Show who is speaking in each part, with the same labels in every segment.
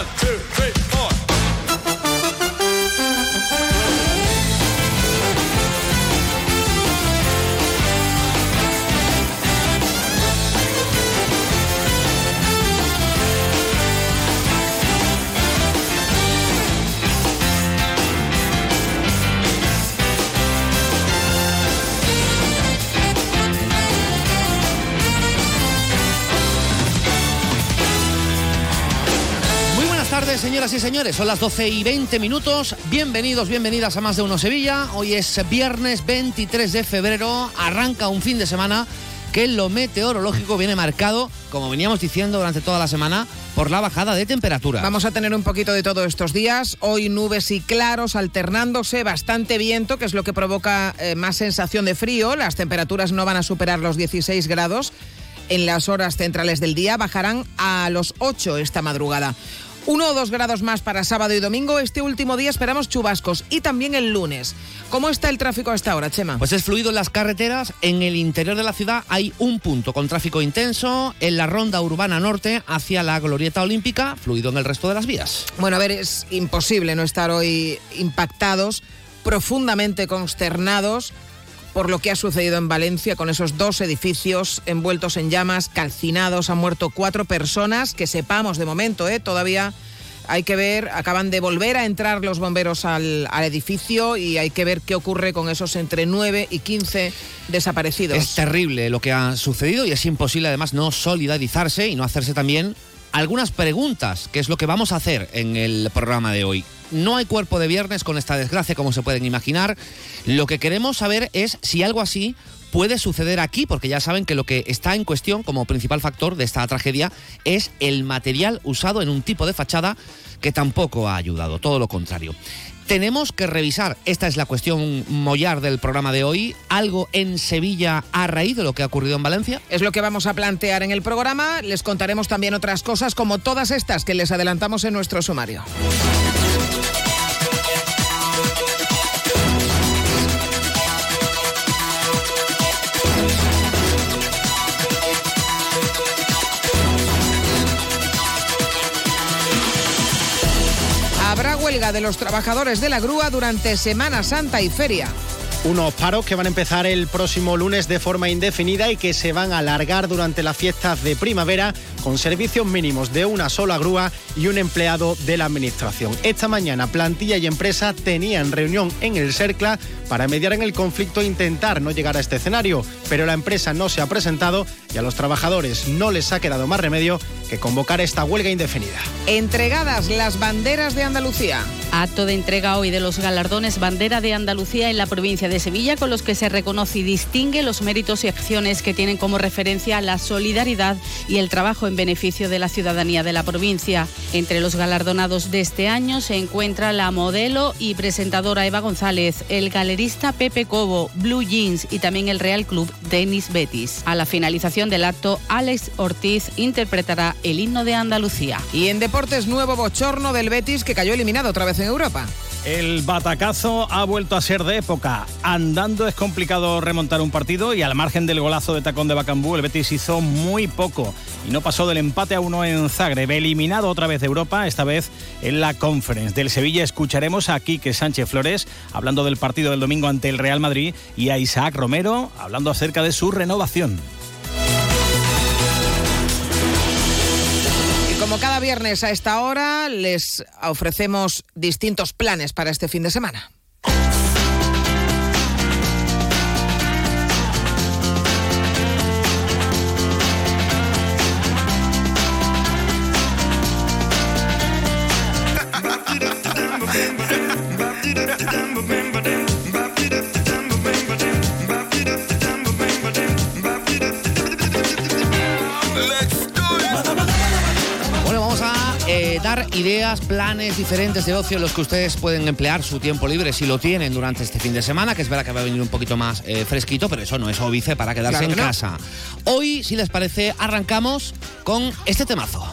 Speaker 1: One, two, three,
Speaker 2: señores. Son las 12 y 20 minutos. Bienvenidos, bienvenidas a Más de Uno Sevilla. Hoy es viernes 23 de febrero. Arranca un fin de semana que lo meteorológico viene marcado, como veníamos diciendo durante toda la semana, por la bajada de temperatura.
Speaker 3: Vamos a tener un poquito de todo estos días. Hoy nubes y claros alternándose, bastante viento, que es lo que provoca eh, más sensación de frío. Las temperaturas no van a superar los 16 grados. En las horas centrales del día bajarán a los 8 esta madrugada. Uno o dos grados más para sábado y domingo. Este último día esperamos chubascos y también el lunes. ¿Cómo está el tráfico a esta hora, Chema?
Speaker 2: Pues es fluido en las carreteras. En el interior de la ciudad hay un punto con tráfico intenso. En la ronda urbana norte hacia la glorieta olímpica, fluido en el resto de las vías.
Speaker 3: Bueno, a ver, es imposible no estar hoy impactados, profundamente consternados por lo que ha sucedido en Valencia con esos dos edificios envueltos en llamas, calcinados. Han muerto cuatro personas, que sepamos de momento, ¿eh? todavía hay que ver, acaban de volver a entrar los bomberos al, edificio y hay que ver qué ocurre con esos entre 9 y 15 desaparecidos.
Speaker 2: Es terrible lo que ha sucedido y es imposible además no solidarizarse y no hacerse también algunas preguntas, que es lo que vamos a hacer en el programa de hoy. No hay cuerpo de viernes con esta desgracia, como se pueden imaginar. Lo que queremos saber es si algo así puede suceder aquí, porque ya saben que lo que está en cuestión como principal factor de esta tragedia es el material usado en un tipo de fachada que tampoco ha ayudado, todo lo contrario. Tenemos que revisar, esta es la cuestión mollar del programa de hoy, algo en Sevilla a raíz de lo que ha ocurrido en Valencia.
Speaker 3: Es lo que vamos a plantear en el programa. Les contaremos también otras cosas como todas estas que les adelantamos en nuestro sumario. De los trabajadores de la grúa durante Semana Santa y Feria.
Speaker 4: Unos paros que van a empezar el próximo lunes de forma indefinida y que se van a alargar durante las fiestas de primavera con servicios mínimos de una sola grúa y un empleado de la administración. Esta mañana plantilla y empresa tenían reunión en el CERCLA para mediar en el conflicto e intentar no llegar a este escenario, pero la empresa no se ha presentado y a los trabajadores no les ha quedado más remedio que convocar esta huelga indefinida.
Speaker 3: Entregadas las banderas de Andalucía.
Speaker 5: Acto de entrega hoy de los galardones Bandera de Andalucía en la provincia de Sevilla, con los que se reconoce y distingue los méritos y acciones que tienen como referencia la solidaridad y el trabajo en beneficio de la ciudadanía de la provincia. Entre los galardonados de este año se encuentra la modelo y presentadora Eva González, el galerista Pepe Cobo, Blue Jeans y también el Real Club Denis Betis. A la finalización del acto, Alex Ortiz interpretará el himno de Andalucía.
Speaker 3: Y en deportes, nuevo bochorno del Betis que cayó eliminado otra vez en Europa.
Speaker 6: El batacazo ha vuelto a ser de época. Andando es complicado remontar un partido y al margen del golazo de tacón de Bacambú, el Betis hizo muy poco y no pasó del empate a uno en Zagreb. Eliminado otra vez de Europa, esta vez en la Conference. Del Sevilla escucharemos a Quique Sánchez Flores hablando del partido del domingo ante el Real Madrid y a Isaac Romero hablando acerca de su renovación.
Speaker 3: Como cada viernes a esta hora, les ofrecemos distintos planes para este fin de semana.
Speaker 2: Dar ideas, planes diferentes de ocio en los que ustedes pueden emplear su tiempo libre si lo tienen durante este fin de semana, que es verdad que va a venir un poquito más eh, fresquito, pero eso no es óbice para quedarse
Speaker 3: Claro
Speaker 2: en
Speaker 3: que no.
Speaker 2: casa. Hoy, si les parece, arrancamos con este temazo.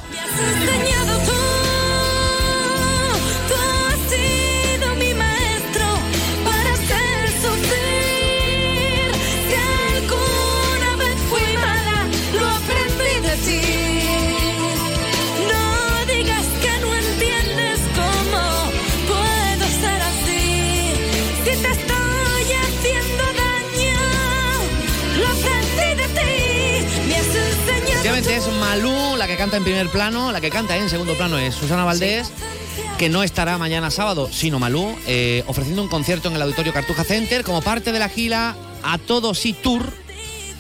Speaker 2: Canta en primer plano, la que canta en segundo plano es Susana Valdés, que no estará mañana sábado, sino Malú, eh, ofreciendo un concierto en el Auditorio Cartuja Center como parte de la gira A Todo Sí Tour,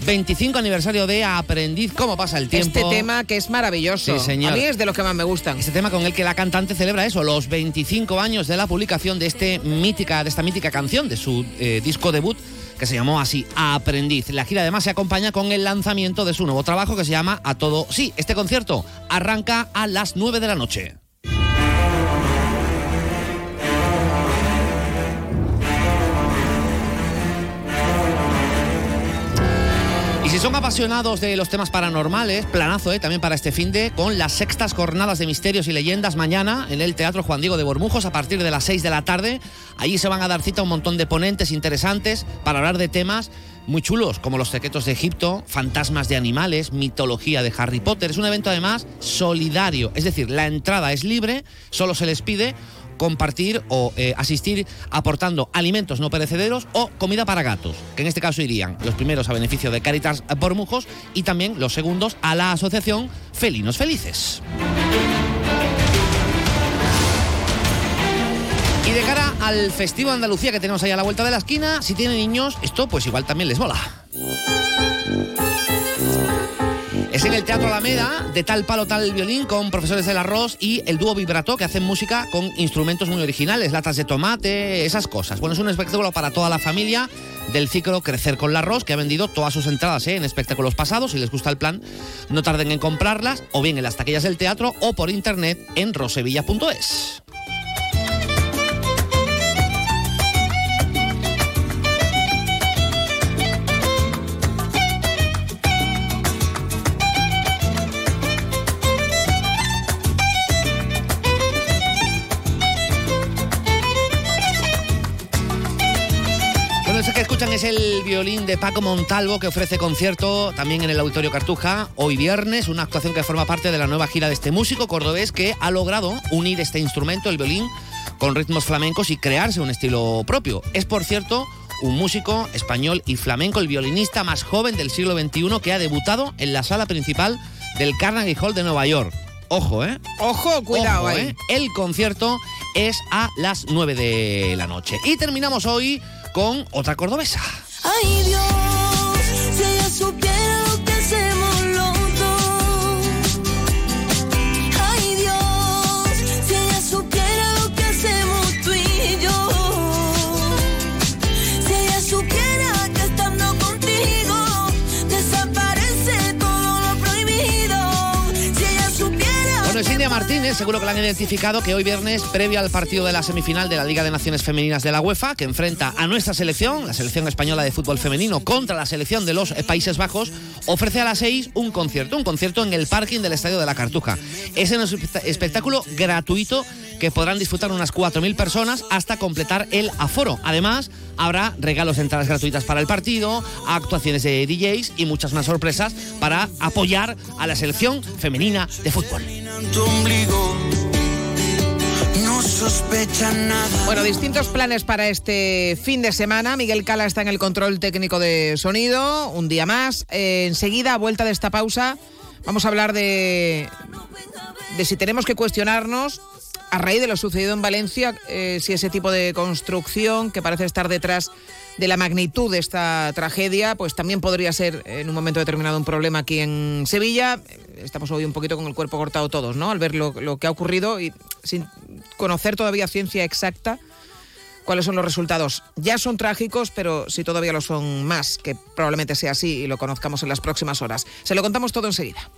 Speaker 2: 25 aniversario de Aprendiz, cómo pasa el tiempo.
Speaker 3: Este tema que es maravilloso.
Speaker 2: Sí, señor.
Speaker 3: A mí es de los que más me gustan.
Speaker 2: Este tema con el que la cantante celebra eso, los 25 años de la publicación de, este mítica, de esta mítica canción, de su eh, disco debut, que se llamó así, Aprendiz. La gira además se acompaña con el lanzamiento de su nuevo trabajo que se llama A Todo Sí. Este concierto arranca a las 9 de la noche. Si son apasionados de los temas paranormales, planazo ¿eh? también para este fin de, con las sextas jornadas de misterios y leyendas mañana en el Teatro Juan Diego de Bormujos a partir de las 6 de la tarde. Allí se van a dar cita un montón de ponentes interesantes para hablar de temas muy chulos, como los secretos de Egipto, fantasmas de animales, mitología de Harry Potter. Es un evento además solidario, es decir, la entrada es libre, solo se les pide compartir o eh, asistir aportando alimentos no perecederos o comida para gatos, que en este caso irían los primeros a beneficio de Caritas Bormujos y también los segundos a la asociación Felinos Felices. Y de cara al Festivo Andalucía que tenemos ahí a la vuelta de la esquina, si tienen niños, esto pues igual también les mola. Es en el Teatro Alameda, de tal palo tal violín, con profesores del arroz y el dúo vibrato que hacen música con instrumentos muy originales, latas de tomate, esas cosas. Bueno, es un espectáculo para toda la familia del ciclo Crecer con el arroz, que ha vendido todas sus entradas ¿eh? en espectáculos pasados. Si les gusta el plan, no tarden en comprarlas, o bien en las taquillas del teatro o por internet en rosevilla.es. es el violín de Paco Montalvo que ofrece concierto también en el Auditorio Cartuja hoy viernes, una actuación que forma parte de la nueva gira de este músico cordobés que ha logrado unir este instrumento, el violín, con ritmos flamencos y crearse un estilo propio. Es, por cierto, un músico español y flamenco, el violinista más joven del siglo XXI que ha debutado en la sala principal del Carnegie Hall de Nueva York. Ojo, ¿eh?
Speaker 3: Ojo, cuidado
Speaker 2: Ojo,
Speaker 3: ahí.
Speaker 2: ¿eh? El concierto es a las 9 de la noche. Y terminamos hoy con otra cordobesa.
Speaker 7: Ay Dios,
Speaker 2: Martínez, seguro que la han identificado, que hoy viernes, previo al partido de la semifinal de la Liga de Naciones Femeninas de la UEFA, que enfrenta a nuestra selección, la selección española de fútbol femenino, contra la selección de los Países Bajos, ofrece a las 6 un concierto, un concierto en el parking del Estadio de la Cartuja. Es un espe- espectáculo gratuito que podrán disfrutar unas 4.000 personas hasta completar el aforo. Además, habrá regalos de entradas gratuitas para el partido, actuaciones de DJs y muchas más sorpresas para apoyar a la selección femenina de fútbol.
Speaker 3: Bueno, distintos planes para este fin de semana. Miguel Cala está en el control técnico de sonido, un día más. Eh, enseguida, a vuelta de esta pausa, vamos a hablar de, de si tenemos que cuestionarnos, a raíz de lo sucedido en Valencia, eh, si ese tipo de construcción que parece estar detrás de la magnitud de esta tragedia, pues también podría ser en un momento determinado un problema aquí en Sevilla. Estamos hoy un poquito con el cuerpo cortado todos, ¿no? Al ver lo, lo que ha ocurrido y sin conocer todavía ciencia exacta cuáles son los resultados. Ya son trágicos, pero si todavía lo son más, que probablemente sea así y lo conozcamos en las próximas horas. Se lo contamos todo enseguida.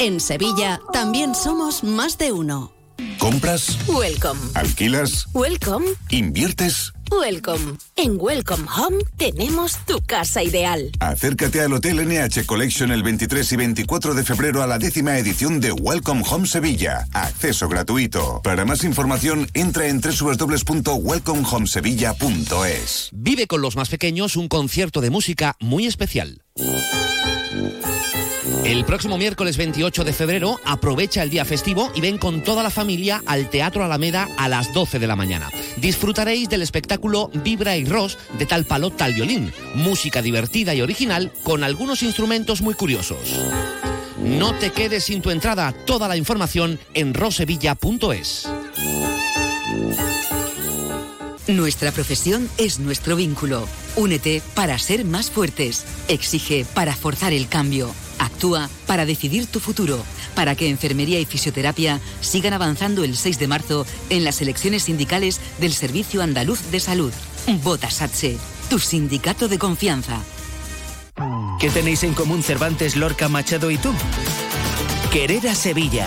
Speaker 8: En Sevilla también somos más de uno.
Speaker 9: ¿Compras?
Speaker 8: Welcome.
Speaker 9: ¿Alquilas?
Speaker 8: Welcome.
Speaker 9: ¿Inviertes?
Speaker 8: Welcome. En Welcome Home tenemos tu casa ideal.
Speaker 9: Acércate al Hotel NH Collection el 23 y 24 de febrero a la décima edición de Welcome Home Sevilla. Acceso gratuito. Para más información, entra en www.welcomehomesevilla.es.
Speaker 2: Vive con los más pequeños un concierto de música muy especial. El próximo miércoles 28 de febrero aprovecha el día festivo y ven con toda la familia al Teatro Alameda a las 12 de la mañana. Disfrutaréis del espectáculo Vibra y Ros de tal palo tal violín, música divertida y original con algunos instrumentos muy curiosos. No te quedes sin tu entrada, toda la información en rosevilla.es.
Speaker 10: Nuestra profesión es nuestro vínculo. Únete para ser más fuertes. Exige para forzar el cambio. Actúa para decidir tu futuro. Para que enfermería y fisioterapia sigan avanzando el 6 de marzo en las elecciones sindicales del Servicio Andaluz de Salud. Vota SATSE, tu sindicato de confianza.
Speaker 11: ¿Qué tenéis en común Cervantes, Lorca, Machado y tú? Querer a Sevilla.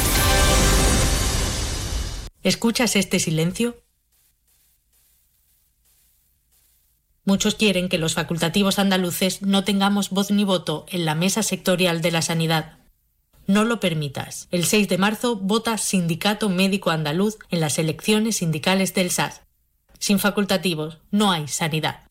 Speaker 12: ¿Escuchas este silencio? Muchos quieren que los facultativos andaluces no tengamos voz ni voto en la mesa sectorial de la sanidad. No lo permitas. El 6 de marzo vota Sindicato Médico Andaluz en las elecciones sindicales del SAS. Sin facultativos no hay sanidad.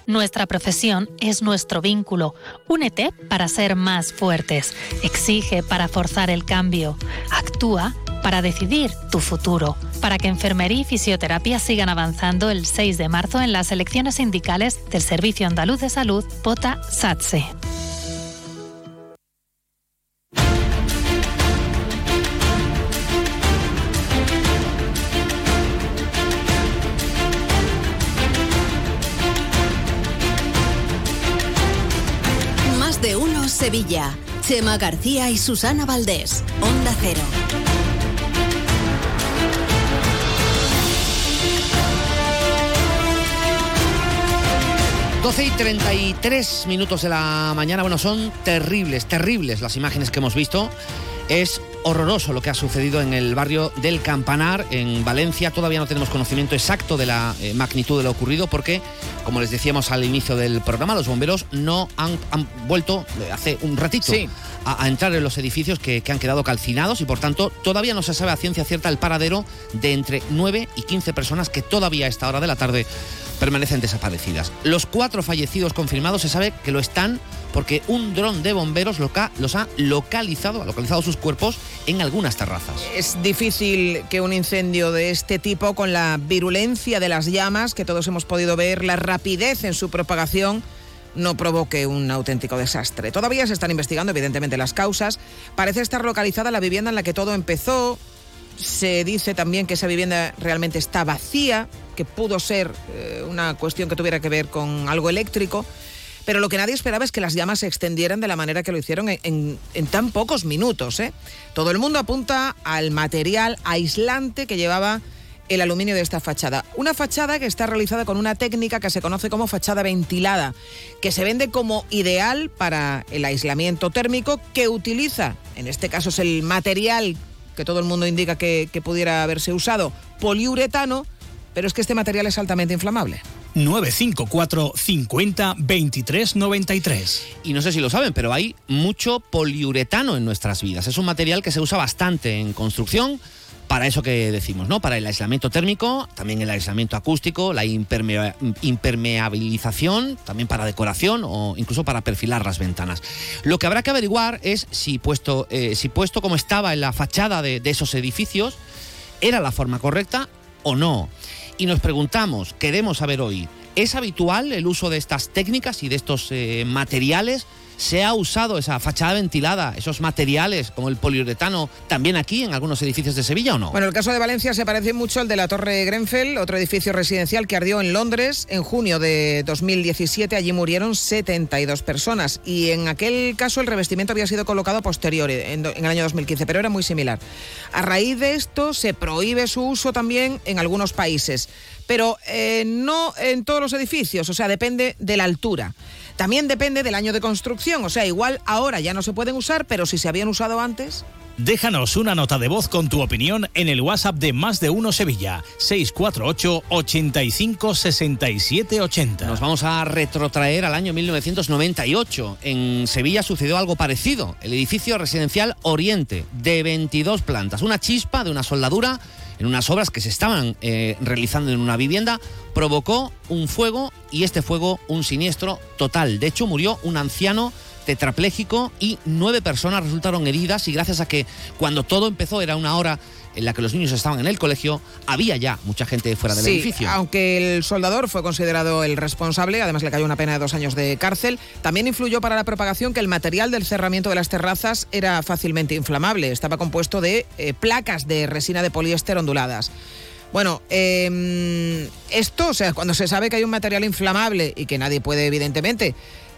Speaker 13: Nuestra profesión es nuestro vínculo. Únete para ser más fuertes. Exige para forzar el cambio. Actúa para decidir tu futuro. Para que enfermería y fisioterapia sigan avanzando el 6 de marzo en las elecciones sindicales del Servicio Andaluz de Salud, vota
Speaker 8: Sevilla. Chema García y Susana Valdés. Onda Cero.
Speaker 2: Doce y 33 minutos de la mañana. Bueno, son terribles, terribles las imágenes que hemos visto. Es horroroso lo que ha sucedido en el barrio del Campanar, en Valencia. Todavía no tenemos conocimiento exacto de la eh, magnitud de lo ocurrido porque, como les decíamos al inicio del programa, los bomberos no han, han vuelto eh, hace un ratito
Speaker 3: Sí.
Speaker 2: a, a entrar en los edificios que, que han quedado calcinados y, por tanto, todavía no se sabe a ciencia cierta el paradero de entre 9 y 15 personas que todavía a esta hora de la tarde permanecen desaparecidas. Los cuatro fallecidos confirmados se sabe que lo están porque un dron de bomberos los ha localizado, ha localizado sus cuerpos en algunas terrazas.
Speaker 3: Es difícil que un incendio de este tipo, con la virulencia de las llamas que todos hemos podido ver, la rapidez en su propagación, no provoque un auténtico desastre. Todavía se están investigando, evidentemente, las causas. Parece estar localizada la vivienda en la que todo empezó. Se dice también que esa vivienda realmente está vacía, que pudo ser eh, una cuestión que tuviera que ver con algo eléctrico. Pero lo que nadie esperaba es que las llamas se extendieran de la manera que lo hicieron en, tan pocos minutos. ¿eh? Todo el mundo apunta al material aislante que llevaba el aluminio de esta fachada. Una fachada que está realizada con una técnica que se conoce como fachada ventilada, que se vende como ideal para el aislamiento térmico, que utiliza, en este caso es el material que todo el mundo indica que, que pudiera haberse usado, poliuretano, pero es que este material es altamente inflamable.
Speaker 14: 954 50 23 93.
Speaker 2: Y no sé si lo saben, pero hay mucho poliuretano en nuestras vidas. Es un material que se usa bastante en construcción. Para eso que decimos, ¿no? Para el aislamiento térmico, también el aislamiento acústico, la impermea- impermeabilización, también para decoración o incluso para perfilar las ventanas. Lo que habrá que averiguar es si puesto, eh, si puesto como estaba en la fachada de esos edificios, era la forma correcta o no. Y nos preguntamos, queremos saber hoy, ¿Es habitual el uso de estas técnicas y de estos eh, materiales? ¿Se ha usado esa fachada ventilada, esos materiales como el poliuretano, también aquí en algunos edificios de Sevilla o no?
Speaker 3: Bueno, el caso de Valencia se parece mucho al de la Torre Grenfell, otro edificio residencial que ardió en Londres en junio de 2017. Allí murieron 72 personas y en aquel caso el revestimiento había sido colocado posterior, en, el año 2015, pero era muy similar. A raíz de esto se prohíbe su uso también en algunos países, pero eh, no en todos los edificios, o sea, depende de la altura. También depende del año de construcción, o sea, igual ahora ya no se pueden usar, pero si se habían usado antes...
Speaker 14: Déjanos una nota de voz con tu opinión en el WhatsApp de Más de Uno Sevilla, 648 85 67 80.
Speaker 2: Nos vamos a retrotraer al año 1998. En Sevilla sucedió algo parecido. El edificio residencial Oriente, de 22 plantas. Una chispa de una soldadura en unas obras que se estaban eh, realizando en una vivienda, provocó un fuego y este fuego un siniestro total. De hecho, murió un anciano tetrapléjico y nueve personas resultaron heridas y gracias a que cuando todo empezó era una hora en la que los niños estaban en el colegio, había ya mucha gente fuera del
Speaker 3: sí,
Speaker 2: edificio.
Speaker 3: Aunque el soldador fue considerado el responsable, además le cayó una pena de dos años de cárcel, también influyó para la propagación que el material del cerramiento de las terrazas era fácilmente inflamable. Estaba compuesto de eh, placas de resina de poliéster onduladas. Bueno, eh, esto, o sea, cuando se sabe que hay un material inflamable y que nadie puede, evidentemente,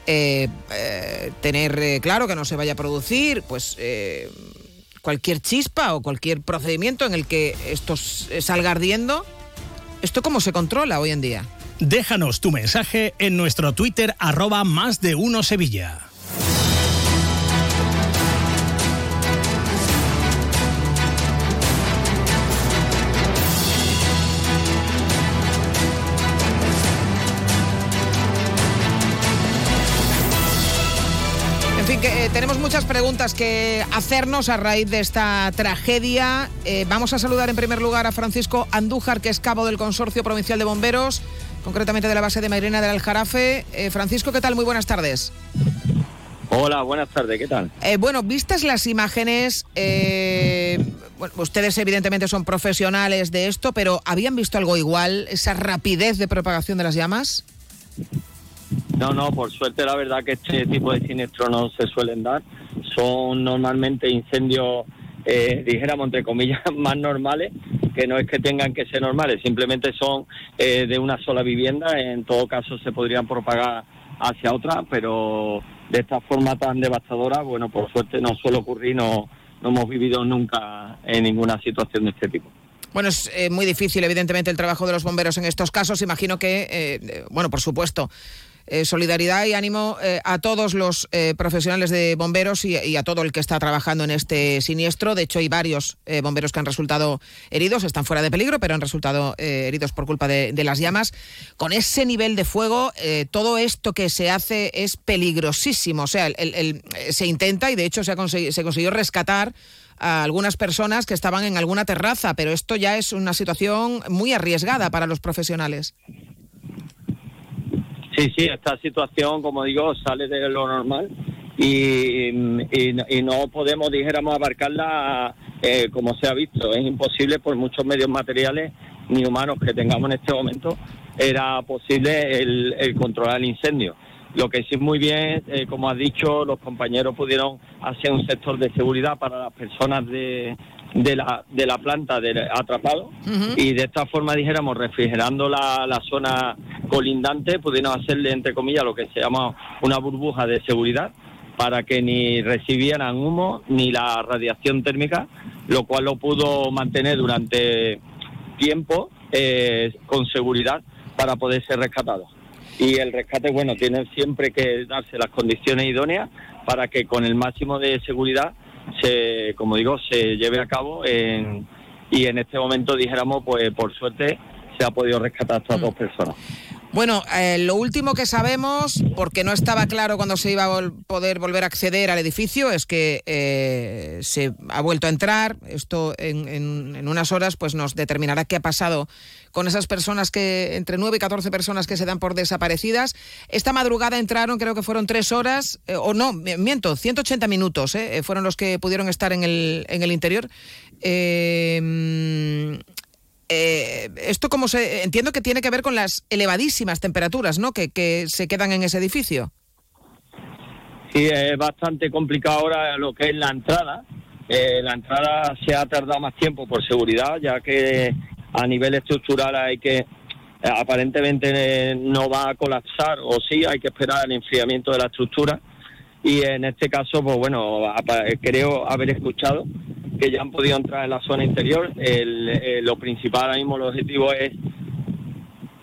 Speaker 3: eh, eh, tener claro que no se vaya a producir, pues cualquier chispa o cualquier procedimiento en el que esto salga ardiendo, ¿esto cómo se controla hoy en día?
Speaker 14: Déjanos tu mensaje en nuestro Twitter arroba más de uno Sevilla.
Speaker 3: Que eh, tenemos muchas preguntas que hacernos a raíz de esta tragedia. Eh, vamos a saludar en primer lugar a Francisco Andújar, que es cabo del Consorcio Provincial de Bomberos, concretamente de la base de Mairena del Aljarafe. Eh, Francisco, ¿qué tal? Muy buenas tardes.
Speaker 15: Hola, buenas tardes, ¿qué tal?
Speaker 3: Eh, bueno, vistas las imágenes, eh, bueno, ustedes evidentemente son profesionales de esto, pero ¿habían visto algo igual? ¿Esa rapidez de propagación de las llamas?
Speaker 15: No, no, por suerte la verdad que este tipo de siniestros no se suelen dar. Son normalmente incendios, eh, dijéramos entre comillas, más normales, que no es que tengan que ser normales, simplemente son eh, de una sola vivienda. En todo caso se podrían propagar hacia otra, pero de esta forma tan devastadora, bueno, por suerte no suele ocurrir, no, no hemos vivido nunca en ninguna situación de este tipo.
Speaker 3: Bueno, es eh, muy difícil, evidentemente, el trabajo de los bomberos en estos casos. Imagino que, eh, eh, bueno, por supuesto, eh, solidaridad y ánimo eh, a todos los eh, profesionales de bomberos y, a todo el que está trabajando en este siniestro. De hecho, hay varios bomberos que han resultado heridos, están fuera de peligro, pero han resultado heridos por culpa de, las llamas. Con ese nivel de fuego, todo esto que se hace es peligrosísimo. O sea, el- se intenta y de hecho se, ha se consiguió rescatar a algunas personas que estaban en alguna terraza, pero esto ya es una situación muy arriesgada para los profesionales.
Speaker 15: Sí, sí, esta situación, como digo, sale de lo normal y, y- y no podemos, dijéramos, abarcarla eh, como se ha visto. Es imposible por muchos medios materiales ni humanos que tengamos en este momento, era posible el, controlar el incendio. Lo que sí muy bien, eh, como has dicho, los compañeros pudieron hacer un sector de seguridad para las personas de, de, la, de la planta de atrapado y de esta forma, dijéramos, refrigerando la, la zona colindante, pudieron hacerle, entre comillas, lo que se llama una burbuja de seguridad para que ni recibieran humo ni la radiación térmica, lo cual lo pudo mantener durante tiempo eh, con seguridad para poder ser rescatado. Y el rescate, bueno, tiene siempre que darse las condiciones idóneas para que con el máximo de seguridad se, como digo, se lleve a cabo en- y en este momento dijéramos, pues por suerte se ha podido rescatar a estas dos personas.
Speaker 3: Bueno, eh, lo último que sabemos, porque no estaba claro cuando se iba a poder volver a acceder al edificio, es que eh, se ha vuelto a entrar. Esto en, en- unas horas pues nos determinará qué ha pasado con esas personas que, entre 9 y 14 personas que se dan por desaparecidas. Esta madrugada entraron, creo que fueron tres horas, eh, o no, mi- miento, 180 minutos, fueron los que pudieron estar en el, en el interior. Eh, Eh, esto como se entiendo que tiene que ver con las elevadísimas temperaturas, ¿no? Que, que se quedan en ese edificio.
Speaker 15: Sí, es bastante complicado ahora lo que es la entrada. Eh, la entrada se ha tardado más tiempo por seguridad, ya que a nivel estructural hay que, aparentemente eh, no va a colapsar, o sí, hay que esperar el enfriamiento de la estructura. Y en este caso, pues bueno, creo haber escuchado que ya han podido entrar en la zona interior. El- eh, lo principal ahora mismo, el objetivo es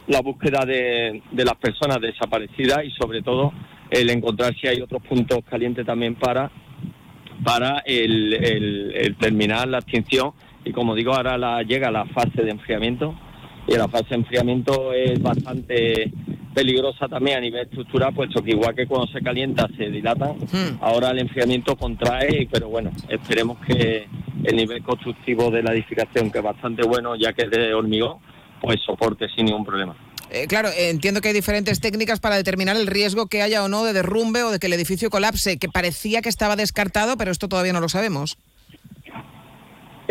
Speaker 15: la búsqueda de, de las personas desaparecidas y sobre todo el encontrar si hay otros puntos calientes también para para el- el terminar la extinción y como digo ahora la, llega la fase de enfriamiento y la fase de enfriamiento es bastante peligrosa también a nivel estructural puesto que igual que cuando se calienta se dilatan. Ahora el enfriamiento contrae pero bueno esperemos que el nivel constructivo de la edificación que es bastante bueno ya que es de hormigón pues soporte sin ningún problema.
Speaker 3: Eh, claro, entiendo que hay diferentes técnicas para determinar el riesgo que haya o no de derrumbe o de que el edificio colapse, que parecía que estaba descartado, pero esto todavía no lo sabemos.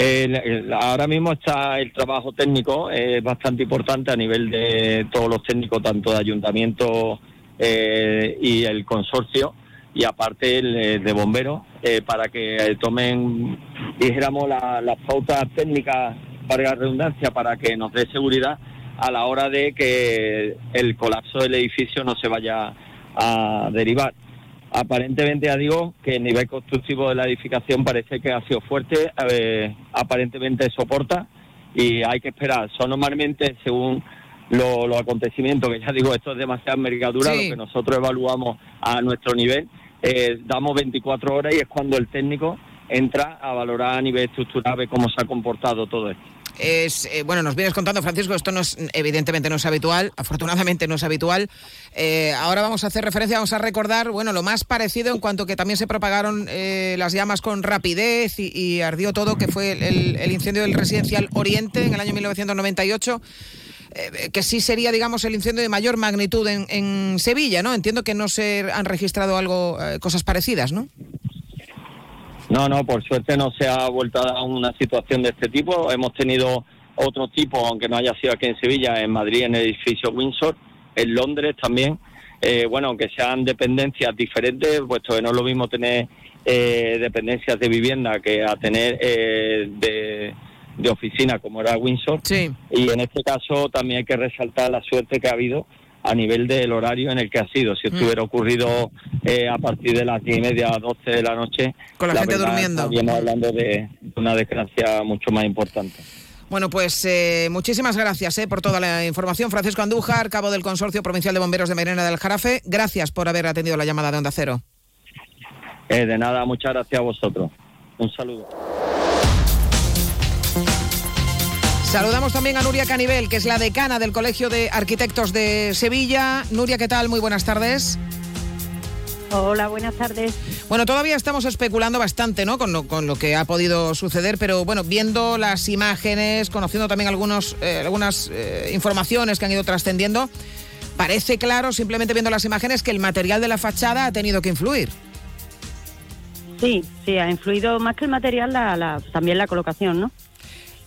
Speaker 15: El- ahora mismo está el trabajo técnico, es bastante importante a nivel de todos los técnicos, tanto de ayuntamiento eh, y el consorcio, y aparte el eh, de bomberos, eh, para que eh, tomen, dijéramos, la- las pautas técnicas, para la redundancia, para que nos dé seguridad a la hora de que el colapso del edificio no se vaya a derivar. Aparentemente ya digo que el nivel constructivo de la edificación parece que ha sido fuerte, eh, aparentemente soporta y hay que esperar. Son normalmente según lo- los acontecimientos, que ya digo, esto es demasiada envergadura,
Speaker 3: Sí.
Speaker 15: lo que nosotros evaluamos a nuestro nivel, eh, damos 24 horas y es cuando el técnico entra a valorar a nivel estructural ver cómo se ha comportado todo esto.
Speaker 3: Es, eh, bueno, nos vienes contando, Francisco, esto no es, evidentemente no es habitual, afortunadamente no es habitual. Eh, ahora vamos a hacer referencia, vamos a recordar, bueno, lo más parecido en cuanto que también se propagaron eh, las llamas con rapidez y, y ardió todo, que fue el, incendio del residencial Oriente en el año 1998. eh, que sí sería, digamos, el incendio de mayor magnitud en, en Sevilla, ¿no? Entiendo que no se han registrado algo, eh, cosas parecidas, ¿no?
Speaker 15: No, no, por suerte no se ha vuelto a dar una situación de este tipo. Hemos tenido otro tipo, aunque no haya sido aquí en Sevilla, en Madrid, en el edificio Windsor, en Londres también. Eh, bueno, aunque sean dependencias diferentes, puesto que no es lo mismo tener eh, dependencias de vivienda que a tener eh, de, de oficina, como era Windsor. Y en este caso también hay que resaltar la suerte que ha habido a nivel del horario en el que ha sido. Si esto
Speaker 3: Mm.
Speaker 15: hubiera ocurrido eh, a partir de las diez y media, 12 de la noche,
Speaker 3: Con la gente
Speaker 15: verdad,
Speaker 3: durmiendo.
Speaker 15: Estaríamos hablando de una desgracia mucho más importante.
Speaker 3: Bueno, pues eh, muchísimas gracias eh, por toda la información. Francisco Andújar, cabo del Consorcio Provincial de Bomberos de Merena del Jarafe. Gracias por haber atendido la llamada de Onda Cero.
Speaker 15: Eh, de nada, muchas gracias a vosotros. Un saludo.
Speaker 3: Saludamos también a Nuria Canivel, que es la decana del Colegio de Arquitectos de Sevilla. Nuria, ¿qué tal? Muy buenas tardes.
Speaker 16: Hola, buenas tardes.
Speaker 3: Bueno, todavía estamos especulando bastante, ¿no? Con lo, con lo que ha podido suceder, pero bueno, viendo las imágenes, conociendo también algunos, eh, algunas eh, informaciones que han ido trascendiendo, parece claro, simplemente viendo las imágenes, que el material de la fachada ha tenido que influir.
Speaker 16: Sí, sí, ha influido más que el material, la, la- también la colocación, ¿no?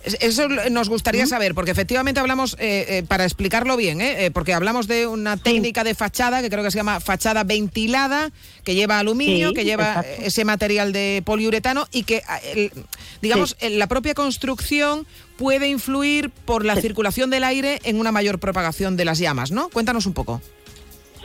Speaker 3: Es- Eso nos gustaría saber, porque efectivamente hablamos, eh, eh, para explicarlo bien, ¿eh? Eh, porque hablamos de una técnica de fachada que creo que se llama fachada ventilada, que lleva aluminio,
Speaker 16: Sí,
Speaker 3: que lleva
Speaker 16: exacto.
Speaker 3: eh, ese material de poliuretano y que, ah, digamos, la propia construcción puede influir por la circulación del aire en una mayor propagación de las llamas, ¿no? Cuéntanos un poco.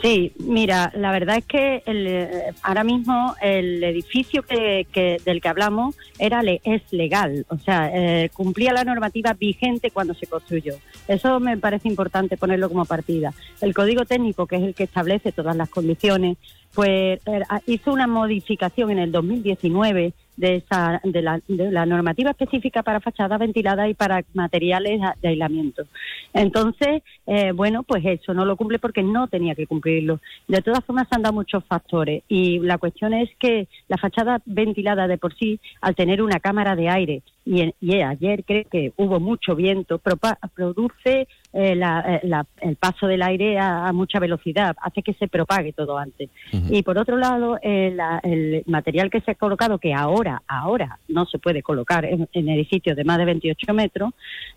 Speaker 16: Sí, mira, la verdad es que el, eh, ahora mismo el edificio que, del que hablamos era es legal, o sea, eh, cumplía la normativa vigente cuando se construyó. Eso me parece importante ponerlo como partida. El código técnico, que es el que establece todas las condiciones, pues eh, hizo una modificación en el 2019 de, esa, de, la, de la normativa específica para fachadas ventiladas y para materiales de aislamiento. Entonces, eh, bueno, pues eso no lo cumple porque no tenía que cumplirlo. De todas formas, han dado muchos factores y la cuestión es que la fachada ventilada de por sí, al tener una cámara de aire y, y ayer creo que hubo mucho viento, produce eh, la- eh, la- el paso del aire a, a mucha velocidad, hace que se propague todo antes. Y por otro lado, eh, la- el material que se ha colocado, que ahora, ahora no se puede colocar en, en edificios de más de 28 metros,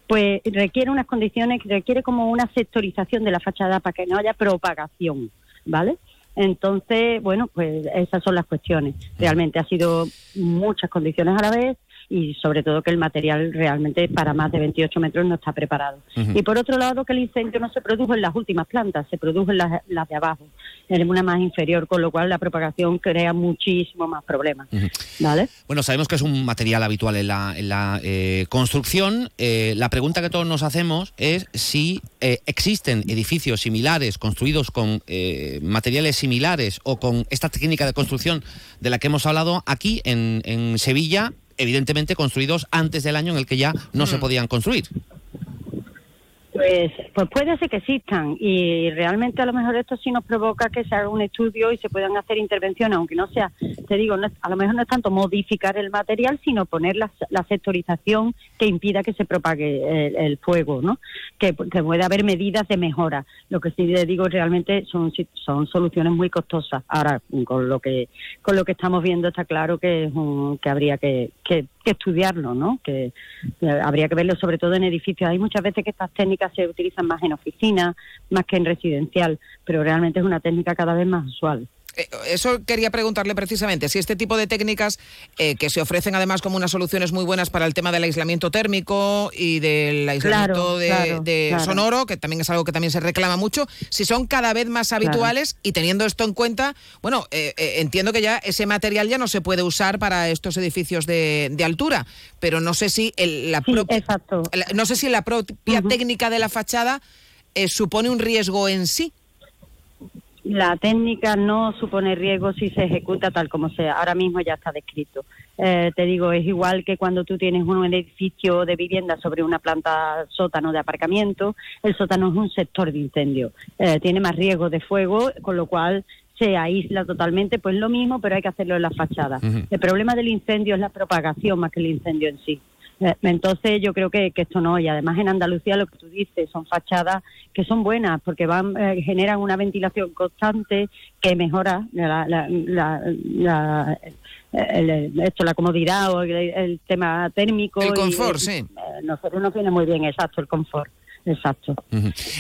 Speaker 16: pues requiere unas condiciones, requiere como una sectorización de la fachada para que no haya propagación, ¿vale? Entonces, bueno, pues esas son las cuestiones. Realmente ha sido muchas condiciones a la vez y sobre todo que el material realmente para más de 28 metros no está preparado. Y por otro lado, que el incendio no se produjo en las últimas plantas, se produjo en las, las de abajo, en una más inferior, con lo cual la propagación crea muchísimo más problemas. ¿Vale?
Speaker 2: Bueno, sabemos que es un material habitual en la, en la, eh, construcción. Eh, la pregunta que todos nos hacemos es si eh, existen edificios similares, construidos con materiales similares o con esta técnica de construcción de la que hemos hablado aquí en, en Sevilla, evidentemente construidos antes del año en el que ya no se podían construir.
Speaker 16: Pues, pues puede ser que existan y realmente a lo mejor esto sí nos provoca que se haga un estudio y se puedan hacer intervenciones, aunque no sea, te digo, no a lo mejor no es tanto modificar el material, sino poner la, la sectorización que impida que se propague el, el fuego, ¿no? Que, que puede haber medidas de mejora. Lo que sí le digo realmente son son soluciones muy costosas. Ahora con lo que con lo que estamos viendo está claro que que habría que, que, que estudiarlo, ¿no? Que, habría que verlo sobre todo en edificios. Hay muchas veces que estas técnicas se utilizan más en oficinas, más que en residencial, pero realmente es una técnica cada vez más usual.
Speaker 3: Eh, Eso quería preguntarle precisamente, si este tipo de técnicas eh, que se ofrecen además como unas soluciones muy buenas para el tema del aislamiento térmico y del aislamiento
Speaker 16: Claro,
Speaker 3: de,
Speaker 16: claro,
Speaker 3: de
Speaker 16: claro.
Speaker 3: sonoro, que también es algo que también se reclama mucho, si son cada vez más habituales y teniendo esto en cuenta, bueno, eh, eh, entiendo que ya ese material ya no se puede usar para estos edificios de, de altura, pero no sé si el- la no sé si la propia técnica de la fachada supone un riesgo en sí.
Speaker 16: La técnica no supone riesgo si se ejecuta tal como sea. Ahora mismo ya está descrito. Eh, te digo, es igual que cuando tú tienes un edificio de vivienda sobre una planta sótano de aparcamiento, el sótano es un sector de incendio. Eh, tiene más riesgo de fuego, con lo cual se aísla totalmente, pues lo mismo, pero hay que hacerlo en la fachada. El problema del incendio es la propagación más que el incendio en sí. Entonces yo creo que, que esto no, y además en Andalucía lo que tú dices son fachadas que son buenas porque van eh, generan una ventilación constante que mejora la, la, la- la- el- el- esto, la comodidad o el, el tema térmico.
Speaker 3: El confort, sí.
Speaker 16: eh, nosotros nos viene muy bien, exacto, el confort. Exacto.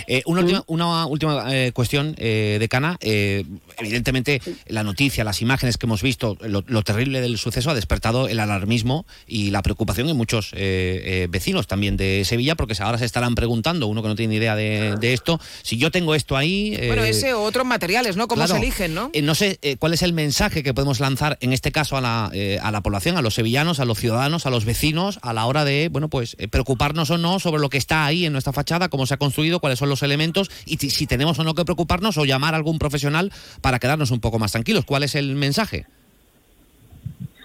Speaker 2: Eh, una, última, una última eh, cuestión, eh, decana. Eh, evidentemente, la noticia, las imágenes que hemos visto, lo, lo terrible del suceso ha despertado el alarmismo y la preocupación en muchos eh, eh, vecinos también de Sevilla, porque ahora se estarán preguntando, uno que no tiene ni idea de, de esto, si yo tengo esto ahí. eh,
Speaker 3: Bueno, ese o otros materiales, ¿no? ¿Cómo
Speaker 2: Claro.
Speaker 3: se eligen, no?
Speaker 2: eh, no sé eh, cuál es el mensaje que podemos lanzar en este caso a la, eh, a la población, a los sevillanos, a los ciudadanos, a los vecinos, a la hora de, bueno, pues eh, preocuparnos o no sobre lo que está ahí en nuestra fachada, cómo se ha construido, cuáles son los elementos y si tenemos o no que preocuparnos o llamar a algún profesional para quedarnos un poco más tranquilos. ¿Cuál es el mensaje?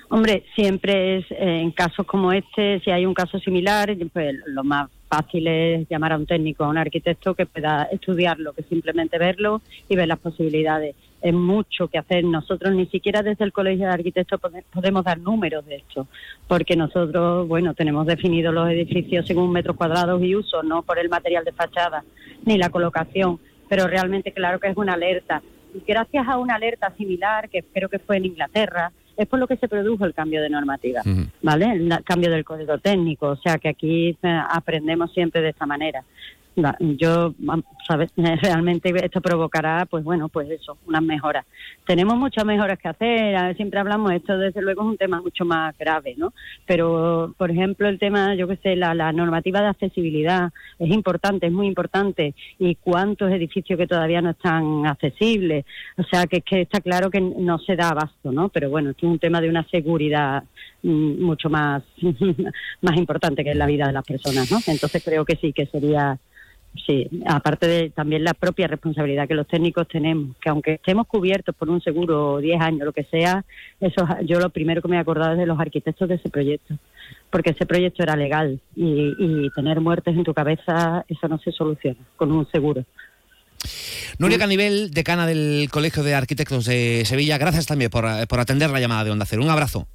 Speaker 16: Hombre, siempre es eh, en casos como este, si hay un caso similar, pues lo más fácil es llamar a un técnico, a un arquitecto que pueda estudiarlo, que simplemente verlo y ver las posibilidades. Es mucho que hacer. Nosotros ni siquiera desde el Colegio de Arquitectos pode- podemos dar números de esto, porque nosotros, bueno, tenemos definidos los edificios según metros cuadrados y uso, no por el material de fachada ni la colocación, pero realmente claro que es una alerta. Y gracias a una alerta similar, que creo que fue en Inglaterra, es por lo que se produjo el cambio de normativa, ¿vale? El cambio del código técnico, o sea que aquí eh, aprendemos siempre de esta manera. Yo. Realmente esto provocará, pues bueno, pues eso, unas mejoras. Tenemos muchas mejoras que hacer, siempre hablamos, esto desde luego es un tema mucho más grave, ¿no? Pero, por ejemplo, el tema, yo qué sé, la, normativa de accesibilidad es importante, es muy importante. Y cuántos edificios que todavía no están accesibles. O sea, que, que está claro que no se da abasto, ¿no? Pero bueno, es un tema de una seguridad mm, mucho más, más importante que es la vida de las personas, ¿no? Entonces creo que sí, que sería Sí, aparte de también la propia responsabilidad que los técnicos tenemos, que aunque estemos cubiertos por un seguro 10 años, lo que sea, eso yo lo primero que me he acordado es de los arquitectos de ese proyecto, porque ese proyecto era legal y, y tener muertes en tu cabeza, eso no se soluciona con un seguro.
Speaker 2: Nuria Canivel, decana del Colegio de Arquitectos de Sevilla, gracias también por, por atender la llamada de Onda Cero. Un abrazo.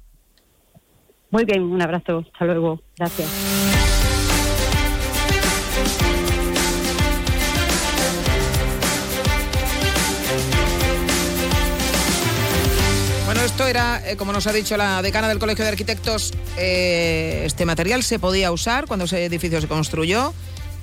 Speaker 16: Muy bien, un abrazo. Hasta luego. Gracias.
Speaker 3: Era, eh, como nos ha dicho la decana del Colegio de Arquitectos, eh, este material se podía usar cuando ese edificio se construyó.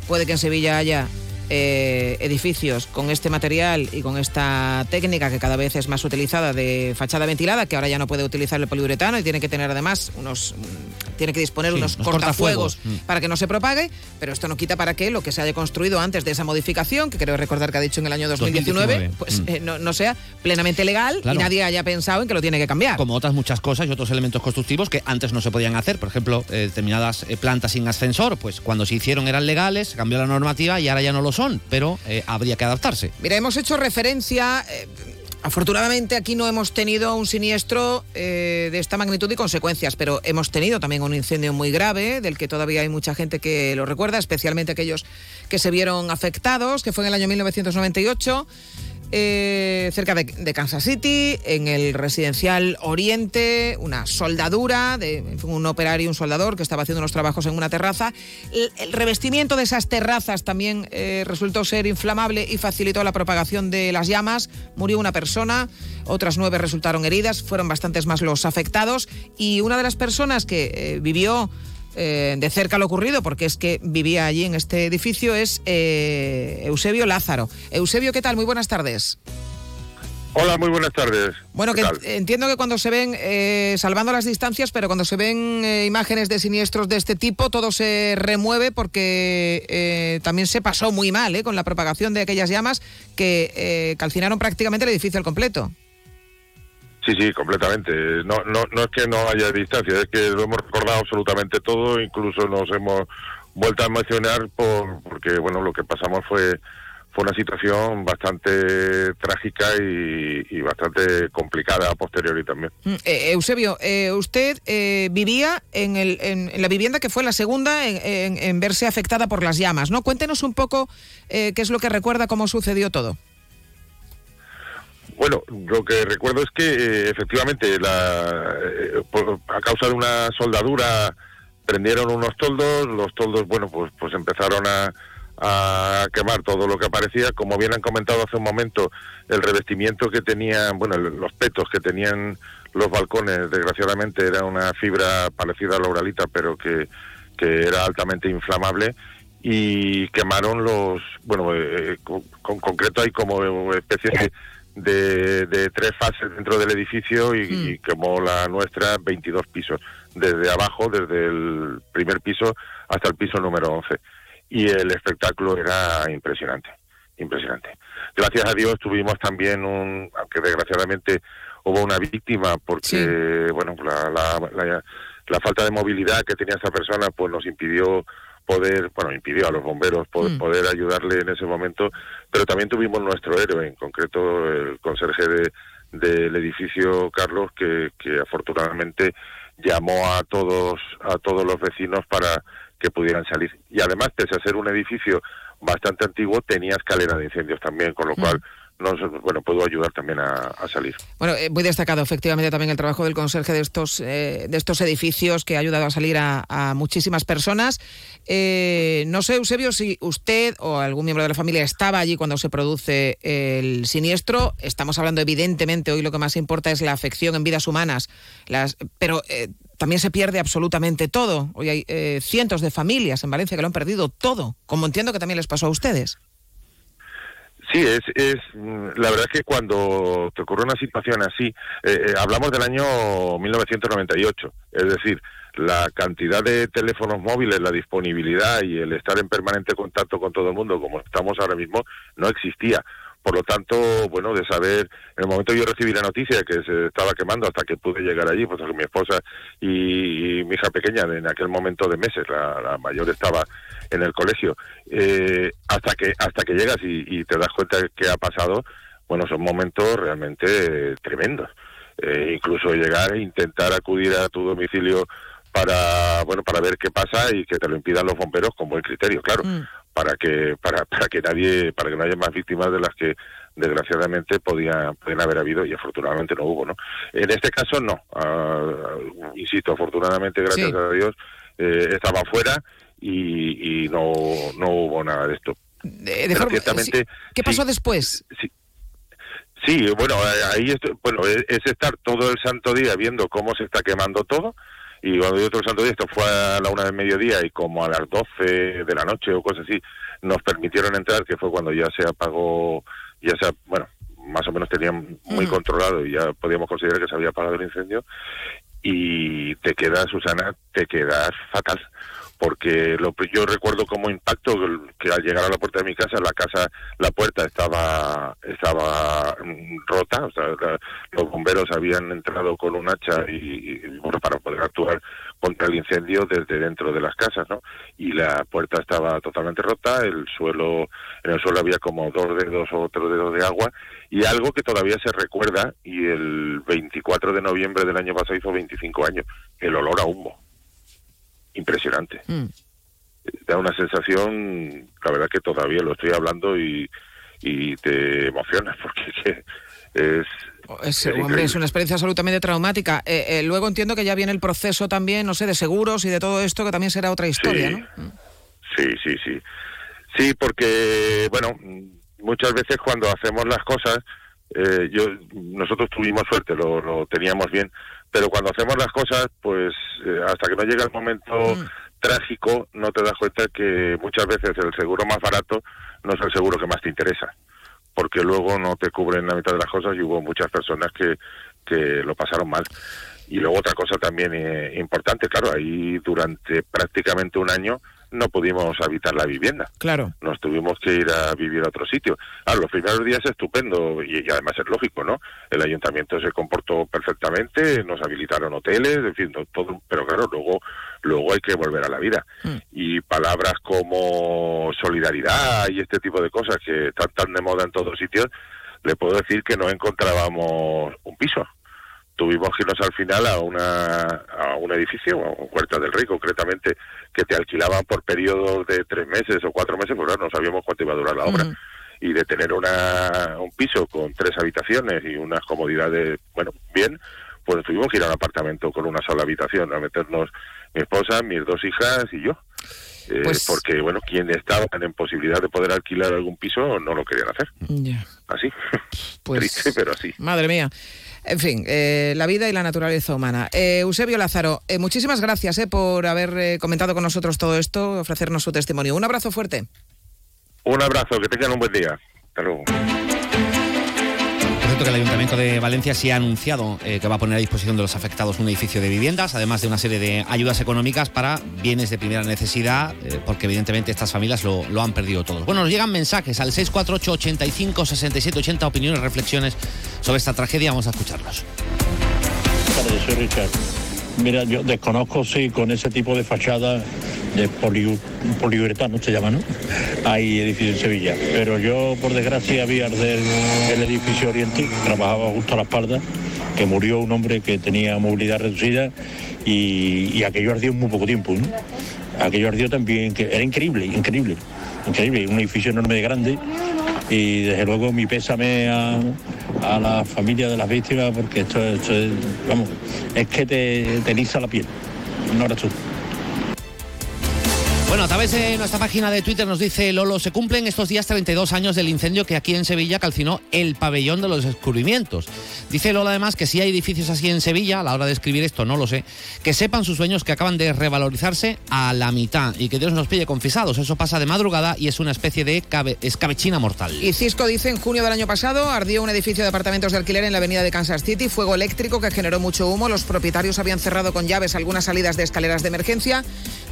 Speaker 3: Puede que en Sevilla haya eh, edificios con este material y con esta técnica que cada vez es más utilizada de fachada ventilada, que ahora ya no puede utilizar el poliuretano y tiene que tener además unos, mm, tiene que disponer
Speaker 2: Sí,
Speaker 3: unos
Speaker 2: unos
Speaker 3: cortafuegos
Speaker 2: cortafuegos. Mm.
Speaker 3: para que no se propague, pero esto no quita para que lo que se haya construido antes de esa modificación, que creo recordar que ha dicho en el año 2019,
Speaker 2: 2019,
Speaker 3: pues
Speaker 2: mm.
Speaker 3: eh, no, no sea plenamente legal
Speaker 2: Claro.
Speaker 3: y nadie haya pensado en que lo tiene que cambiar.
Speaker 2: Como otras muchas cosas y otros elementos constructivos que antes no se podían hacer. Por ejemplo, eh, determinadas plantas sin ascensor, pues cuando se hicieron eran legales, cambió la normativa y ahora ya no lo son, pero eh, habría que adaptarse.
Speaker 3: Mira, hemos hecho referencia. eh, afortunadamente aquí no hemos tenido un siniestro eh, de esta magnitud y consecuencias, pero hemos tenido también un incendio muy grave, del que todavía hay mucha gente que lo recuerda, especialmente aquellos que se vieron afectados, que fue en el año 1998. Eh, cerca de, Kansas City, en el residencial Oriente, una soldadura de un operario, un soldador que estaba haciendo unos trabajos en una terraza. El, el revestimiento de esas terrazas también eh, resultó ser inflamable y facilitó la propagación de las llamas. Murió una persona, otras nueve resultaron heridas, fueron bastantes más los afectados y una de las personas que eh, vivió eh, de cerca lo ocurrido, porque es que vivía allí en este edificio, es eh, Eusebio Lázaro. Eusebio, ¿qué tal? Muy buenas tardes.
Speaker 17: Hola, muy buenas tardes.
Speaker 3: Bueno,
Speaker 17: ¿Qué
Speaker 3: que entiendo que cuando se ven, eh, salvando las distancias, pero cuando se ven eh, imágenes de siniestros de este tipo, todo se remueve porque eh, también se pasó muy mal eh, con la propagación de aquellas llamas que calcinaron prácticamente el edificio al completo.
Speaker 17: Sí, sí, completamente. No, no, no es que no haya distancia, es que lo hemos recordado absolutamente todo, incluso nos hemos vuelto a emocionar por, porque, bueno, lo que pasamos fue fue una situación bastante trágica y, bastante complicada a posteriori también.
Speaker 3: Mm, eh, Eusebio, eh, usted eh, vivía en, el- en- en la vivienda que fue la segunda en, en- en verse afectada por las llamas, ¿no? Cuéntenos un poco eh, qué es lo que recuerda, cómo sucedió todo.
Speaker 17: Bueno, lo que recuerdo es que eh, efectivamente la, eh, a causa de una soldadura prendieron unos toldos, los toldos, bueno, pues, pues empezaron a, quemar todo lo que aparecía. Como bien han comentado hace un momento, el revestimiento que tenían, bueno, los petos que tenían los balcones, desgraciadamente era una fibra parecida a la uralita, pero que, era altamente inflamable y quemaron los, bueno, eh, con, con concreto hay como especie de, de, de tres fases dentro del edificio y, y quemó la nuestra 22 pisos, desde abajo, desde el primer piso hasta el piso número 11. Y el espectáculo era impresionante, impresionante. Gracias a Dios tuvimos también un, aunque desgraciadamente hubo una víctima porque, bueno, la, la, la- la falta de movilidad que tenía esa persona pues nos impidió poder, bueno, impidió a los bomberos poder,
Speaker 18: Mm.
Speaker 17: poder ayudarle en ese momento, pero también tuvimos nuestro héroe, en concreto el conserje de, del edificio Carlos, que, que afortunadamente llamó a todos, a todos los vecinos para que pudieran salir. Y además, pese a ser un edificio bastante antiguo, tenía escalera de incendios también, con lo cual bueno, pudo ayudar también a, salir.
Speaker 3: Bueno, eh, muy destacado efectivamente también el trabajo del conserje de estos, eh, de estos edificios que ha ayudado a salir a, a muchísimas personas. Eh, no sé, Eusebio, si usted o algún miembro de la familia estaba allí cuando se produce el siniestro. Estamos hablando evidentemente, hoy lo que más importa es la afección en vidas humanas, las, pero eh, también se pierde absolutamente todo. Hoy hay eh, cientos de familias en Valencia que lo han perdido todo, como entiendo que también les pasó a ustedes.
Speaker 17: Sí, es, es la verdad es que cuando te ocurre una situación así, eh, eh, hablamos del año 1998, es decir, la cantidad de teléfonos móviles, la disponibilidad y el estar en permanente contacto con todo el mundo como estamos ahora mismo no existía. Por lo tanto, bueno, de saber, en el momento que yo recibí la noticia que se estaba quemando hasta que pude llegar allí, pues mi esposa y, y mi hija pequeña en aquel momento de meses, la, mayor estaba en el colegio, eh, hasta que hasta que llegas y, te das cuenta de qué ha pasado, bueno, son momentos realmente tremendos. Eh, incluso llegar e intentar acudir a tu domicilio para bueno para ver qué pasa y que te lo impidan los bomberos con buen criterio, claro, para que para para que nadie para que no haya más víctimas de las que desgraciadamente podía, podían haber habido y afortunadamente no hubo, ¿no? En este caso no, Ah, insisto, afortunadamente gracias
Speaker 3: Sí.
Speaker 17: a Dios eh, estaba fuera y, y no, no hubo nada de esto.
Speaker 3: De forma-
Speaker 17: ciertamente,
Speaker 3: sí. ¿Qué pasó después?
Speaker 17: Sí, bueno, eh, ahí esto- bueno, es, es estar todo el santo día viendo cómo se está quemando todo. Y cuando todo el santo día, esto fue a la una del mediodía y como a las 12 de la noche o cosas así, nos permitieron entrar, que fue cuando ya se apagó, ya se, bueno, más o menos tenían muy controlado y ya podíamos considerar que se había apagado el incendio. Y te quedas, Susana, te quedas fatal porque lo, yo recuerdo como impacto que al llegar a la puerta de mi casa, la casa, la puerta estaba estaba mm, rota, o sea, los bomberos habían entrado con un hacha y, bueno, para poder actuar contra el incendio desde dentro de las casas, ¿no? Y la puerta estaba totalmente rota, el suelo, en el suelo había como dos dedos o tres dedos de agua y algo que todavía se recuerda y el 24 de noviembre del año pasado hizo 25 años, el olor a humo impresionante.
Speaker 3: Mm.
Speaker 17: Da una sensación, la verdad que todavía lo estoy hablando y, y te emocionas porque es, que es,
Speaker 3: Es, hombre, es una experiencia absolutamente traumática. Eh, eh, luego entiendo que ya viene el proceso también, no sé, de seguros y de todo esto, que también será otra historia,
Speaker 17: Sí.
Speaker 3: ¿no?
Speaker 17: Sí, sí, sí. Sí, porque, bueno, muchas veces cuando hacemos las cosas, eh, yo nosotros tuvimos suerte, lo, lo teníamos bien, pero cuando hacemos las cosas, pues eh, hasta que no llega el momento trágico, no te das cuenta que muchas veces el seguro más barato no es el seguro que más te interesa, porque luego no te cubren la mitad de las cosas y hubo muchas personas que, que lo pasaron mal. Y luego otra cosa también eh, importante, claro, ahí durante prácticamente un año no pudimos habitar la vivienda.
Speaker 3: Claro.
Speaker 17: Nos tuvimos que ir a vivir a otro sitio. Ah, los primeros días estupendo y, y además es lógico, ¿no? El ayuntamiento se comportó perfectamente, nos habilitaron hoteles, en fin, to- todo, pero claro, luego luego hay que volver a la vida. Y palabras como solidaridad y este tipo de cosas que están tan de moda en todos sitios, le puedo decir que no encontrábamos un piso tuvimos que irnos al final a una a un edificio, a un Huerta del Rey concretamente, que te alquilaban por periodos de tres meses o cuatro meses, claro, no sabíamos cuánto iba a durar la obra. Y de tener una, un piso con tres habitaciones y unas comodidades, bueno, bien, pues tuvimos que ir a un apartamento con una sola habitación, a meternos mi esposa, mis dos hijas y yo. Eh,
Speaker 3: Pues-
Speaker 17: Porque, bueno, quien estaba en posibilidad de poder alquilar algún piso no lo querían hacer. Así.
Speaker 3: Pues-
Speaker 17: Triste, pero así.
Speaker 3: Madre mía. En fin, eh, la vida y la naturaleza humana. Eh, Eusebio Lázaro, eh, muchísimas gracias eh, por haber eh, comentado con nosotros todo esto, ofrecernos su testimonio. Un abrazo fuerte.
Speaker 17: Un abrazo, que tengan un buen día. Hasta luego.
Speaker 2: Que el Ayuntamiento de Valencia sí ha anunciado eh, que va a poner a disposición de los afectados un edificio de viviendas, además de una serie de ayudas económicas para bienes de primera necesidad, eh, porque evidentemente estas familias lo, lo han perdido todos. Bueno, nos llegan mensajes al 648 85 67 80 opiniones, reflexiones sobre esta tragedia. Vamos a escucharlos.
Speaker 18: soy Richard. Mira, yo desconozco si con ese tipo de fachada de poli, poliuretano se llama, ¿no? Hay edificios en Sevilla. Pero yo, por desgracia, vi arder el edificio Oriente, trabajaba justo a la espalda, que murió un hombre que tenía movilidad reducida y, aquello ardió en muy poco tiempo, ¿no? Aquello ardió también, que era increíble, increíble, increíble, un edificio enorme de grande y desde luego mi pésame a, a la familia de las víctimas porque esto, es, vamos, es que te, te eriza la piel. No eres tú.
Speaker 2: Bueno, a través de nuestra página de Twitter nos dice Lolo, se cumplen estos días 32 años del incendio que aquí en Sevilla calcinó el pabellón de los descubrimientos. Dice Lola además que si hay edificios así en Sevilla, a la hora de escribir esto no lo sé, que sepan sus dueños que acaban de revalorizarse a la mitad y que Dios nos pille confisados. Eso pasa de madrugada y es una especie de cabe- escabechina mortal.
Speaker 3: Y Cisco dice, en junio del año pasado ardió un edificio de apartamentos de alquiler en la avenida de Kansas City, fuego eléctrico que generó mucho humo. Los propietarios habían cerrado con llaves algunas salidas de escaleras de emergencia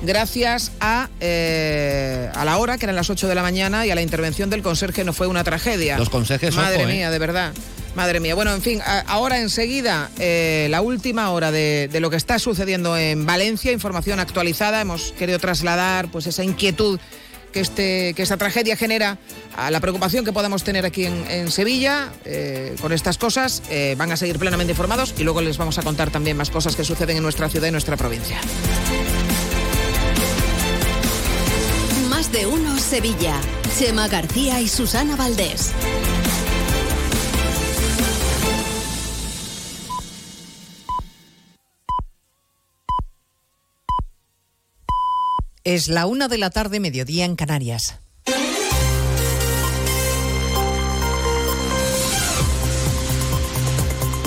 Speaker 3: gracias a, eh, a la hora, que eran las 8 de la mañana, y a la intervención del conserje no fue una tragedia.
Speaker 2: Los conserjes,
Speaker 3: Madre
Speaker 2: ojo, ¿eh?
Speaker 3: mía, de verdad. Madre mía. Bueno, en fin, a- ahora enseguida eh, la última hora de, de lo que está sucediendo en Valencia, información actualizada. Hemos querido trasladar pues esa inquietud que, este, que esta tragedia genera a la preocupación que podamos tener aquí en, en Sevilla eh, con estas cosas. Eh, van a seguir plenamente informados y luego les vamos a contar también más cosas que suceden en nuestra ciudad y nuestra provincia.
Speaker 8: Sevilla, Chema García y Susana Valdés.
Speaker 19: Es la una de la tarde, mediodía en Canarias.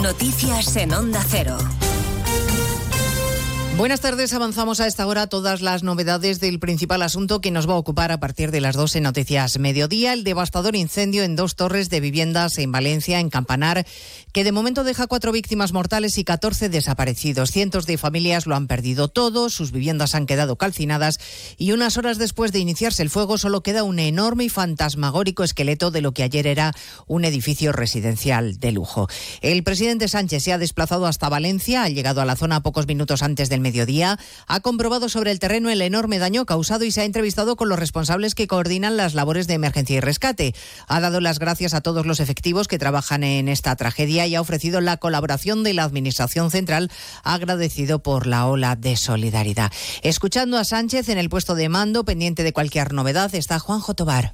Speaker 20: Noticias en Onda Cero.
Speaker 19: Buenas tardes, avanzamos a esta hora todas las novedades del principal asunto que nos va a ocupar a partir de las 12 en Noticias Mediodía, el devastador incendio en dos torres de viviendas en Valencia, en Campanar, que de momento deja cuatro víctimas mortales y 14 desaparecidos. Cientos de familias lo han perdido todo, sus viviendas han quedado calcinadas y unas horas después de iniciarse el fuego solo queda un enorme y fantasmagórico esqueleto de lo que ayer era un edificio residencial de lujo. El presidente Sánchez se ha desplazado hasta Valencia, ha llegado a la zona pocos minutos antes del mediodía, ha comprobado sobre el terreno el enorme daño causado y se ha entrevistado con los responsables que coordinan las labores de emergencia y rescate. Ha dado las gracias a todos los efectivos que trabajan en esta tragedia y ha ofrecido la colaboración de la Administración Central, agradecido por la ola de solidaridad. Escuchando a Sánchez en el puesto de mando, pendiente de cualquier novedad, está Juanjo Tobar.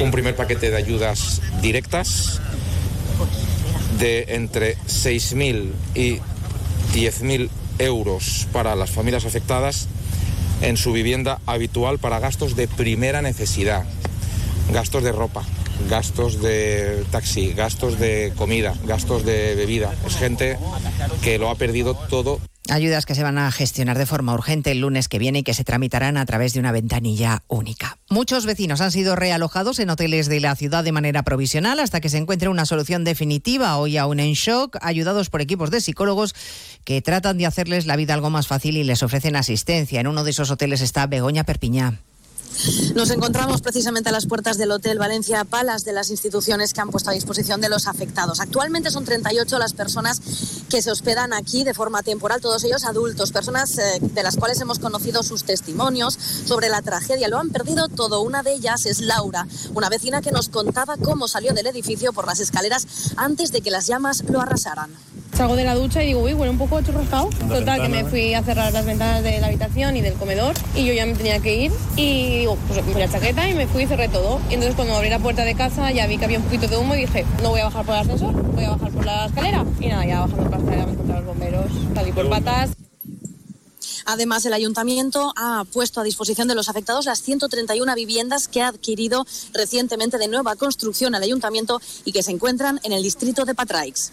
Speaker 21: un primer paquete de ayudas directas de entre 6.000 y 10.000 euros para las familias afectadas en su vivienda habitual para gastos de primera necesidad, gastos de ropa, gastos de taxi, gastos de comida, gastos de bebida. Es gente que lo ha perdido todo
Speaker 19: Ayudas que se van a gestionar de forma urgente el lunes que viene y que se tramitarán a través de una ventanilla única. Muchos vecinos han sido realojados en hoteles de la ciudad de manera provisional hasta que se encuentre una solución definitiva. Hoy aún en shock, ayudados por equipos de psicólogos que tratan de hacerles la vida algo más fácil y les ofrecen asistencia. En uno de esos hoteles está Begoña Perpiñá.
Speaker 22: Nos encontramos precisamente a las puertas del Hotel Valencia Palas de las instituciones que han puesto a disposición de los afectados. Actualmente son 38 las personas que se hospedan aquí de forma temporal, todos ellos adultos, personas eh, de las cuales hemos conocido sus testimonios sobre la tragedia. Lo han perdido todo. Una de ellas es Laura, una vecina que nos contaba cómo salió del edificio por las escaleras antes de que las llamas lo arrasaran.
Speaker 23: Salgo de la ducha y digo, uy, huele un poco churrascado. Total, que me fui a cerrar las ventanas de la habitación y del comedor y yo ya me tenía que ir y digo, pues me la chaqueta y me fui y cerré todo. Y entonces cuando abrí la puerta de casa ya vi que había un poquito de humo y dije, no voy a bajar por el ascensor, voy a bajar por la escalera. Y nada, ya bajando por la escalera me encontraron los bomberos, salí por patas.
Speaker 22: Además, el ayuntamiento ha puesto a disposición de los afectados las 131 viviendas que ha adquirido recientemente de nueva construcción al ayuntamiento y que se encuentran en el distrito de Patraix.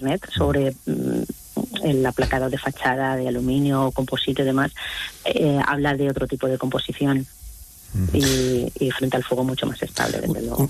Speaker 24: sobre mm, el aplacado de fachada de aluminio, composite y demás, eh, habla de otro tipo de composición. Y, y, frente al fuego mucho más estable, desde luego.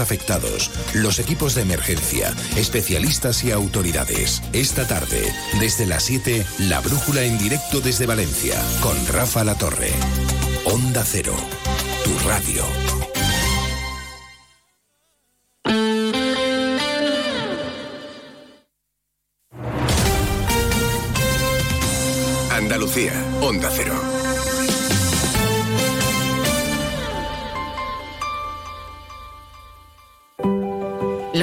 Speaker 25: afectados, los equipos de emergencia, especialistas y autoridades. Esta tarde, desde las 7, la brújula en directo desde Valencia, con Rafa La Torre. Onda Cero, tu radio. Andalucía, Onda Cero.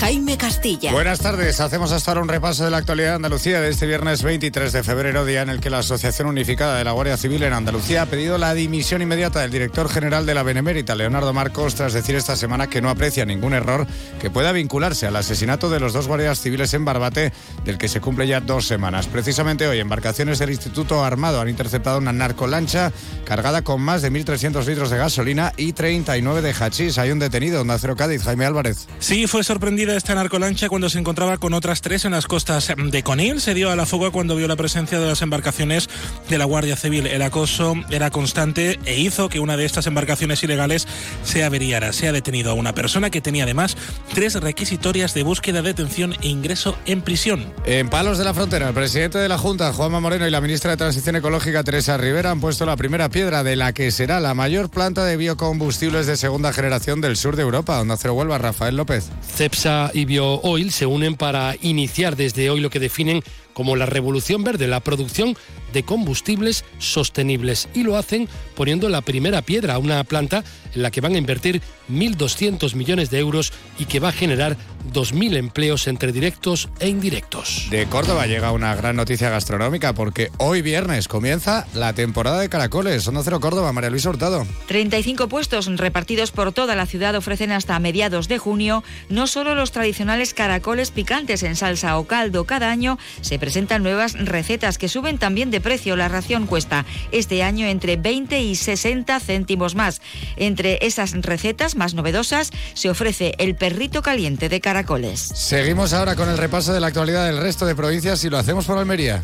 Speaker 8: Jaime Castilla.
Speaker 26: Buenas tardes. Hacemos hasta ahora un repaso de la actualidad de Andalucía de este viernes 23 de febrero, día en el que la Asociación Unificada de la Guardia Civil en Andalucía ha pedido la dimisión inmediata del director general de la Benemérita, Leonardo Marcos, tras decir esta semana que no aprecia ningún error que pueda vincularse al asesinato de los dos guardias civiles en Barbate, del que se cumple ya dos semanas. Precisamente hoy, embarcaciones del Instituto Armado han interceptado una narcolancha cargada con más de 1.300 litros de gasolina y 39 de hachís. Hay un detenido, en Acero Cádiz, Jaime Álvarez.
Speaker 27: Sí, fue sorprendido esta narcolancha cuando se encontraba con otras tres en las costas de Conil. Se dio a la fuga cuando vio la presencia de las embarcaciones de la Guardia Civil. El acoso era constante e hizo que una de estas embarcaciones ilegales se averiara. Se ha detenido a una persona que tenía además tres requisitorias de búsqueda, detención e ingreso en prisión.
Speaker 26: En Palos de la Frontera, el presidente de la Junta, Juanma Moreno, y la ministra de Transición Ecológica, Teresa Rivera, han puesto la primera piedra de la que será la mayor planta de biocombustibles de segunda generación del sur de Europa. Donde Cero Huelva, Rafael López.
Speaker 28: CEPSA y BioOil se unen para iniciar desde hoy lo que definen como la revolución verde, la producción de combustibles sostenibles. Y lo hacen poniendo la primera piedra a una planta en la que van a invertir 1.200 millones de euros y que va a generar 2.000 empleos entre directos e indirectos.
Speaker 26: De Córdoba llega una gran noticia gastronómica porque hoy viernes comienza la temporada de caracoles. Son Cero Córdoba, María Luisa Hurtado.
Speaker 29: 35 puestos repartidos por toda la ciudad ofrecen hasta mediados de junio no solo los tradicionales caracoles picantes en salsa o caldo. Cada año se presentan nuevas recetas que suben también de precio. La ración cuesta este año entre 20 y 60 céntimos más. Entre esas recetas más novedosas se ofrece el perrito caliente de caracoles.
Speaker 26: Seguimos ahora con el repaso de la actualidad del resto de provincias y lo hacemos por Almería.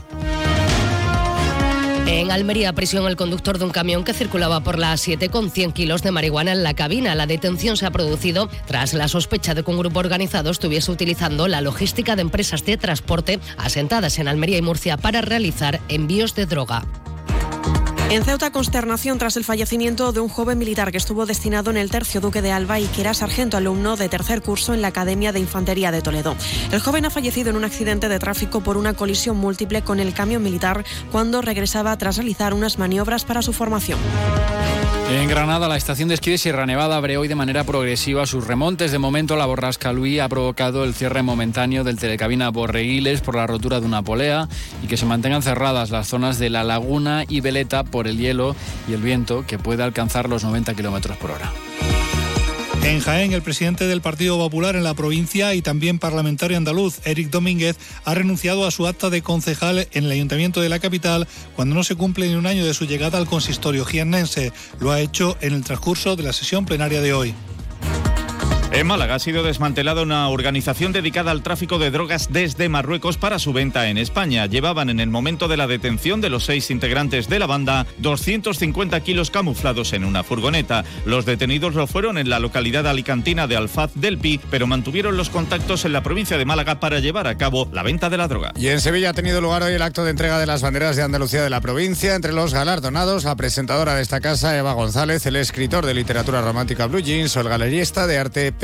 Speaker 30: En Almería, prisión el conductor de un camión que circulaba por la 7 con 100 kilos de marihuana en la cabina. La detención se ha producido tras la sospecha de que un grupo organizado estuviese utilizando la logística de empresas de transporte asentadas en Almería y Murcia para realizar envíos de droga.
Speaker 31: En Ceuta, consternación tras el fallecimiento de un joven militar que estuvo destinado en el Tercio Duque de Alba y que era sargento alumno de tercer curso en la Academia de Infantería de Toledo. El joven ha fallecido en un accidente de tráfico por una colisión múltiple con el camión militar cuando regresaba tras realizar unas maniobras para su formación.
Speaker 32: En Granada, la estación de esquí de Sierra Nevada abre hoy de manera progresiva sus remontes. De momento, la borrasca Luis ha provocado el cierre momentáneo del telecabina Borreguiles por la rotura de una polea y que se mantengan cerradas las zonas de La Laguna y Veleta por el hielo y el viento que puede alcanzar los 90 kilómetros por hora.
Speaker 33: En Jaén, el presidente del Partido Popular en la provincia y también parlamentario andaluz, Eric Domínguez, ha renunciado a su acta de concejal en el ayuntamiento de la capital cuando no se cumple ni un año de su llegada al consistorio jiennense. Lo ha hecho en el transcurso de la sesión plenaria de hoy.
Speaker 34: En Málaga ha sido desmantelada una organización dedicada al tráfico de drogas desde Marruecos para su venta en España. Llevaban en el momento de la detención de los seis integrantes de la banda 250 kilos camuflados en una furgoneta. Los detenidos lo fueron en la localidad alicantina de Alfaz del Pi, pero mantuvieron los contactos en la provincia de Málaga para llevar a cabo la venta de la droga.
Speaker 26: Y en Sevilla ha tenido lugar hoy el acto de entrega de las banderas de Andalucía de la provincia. Entre los galardonados, la presentadora de esta casa, Eva González, el escritor de literatura romántica Blue Jeans o el galerista de arte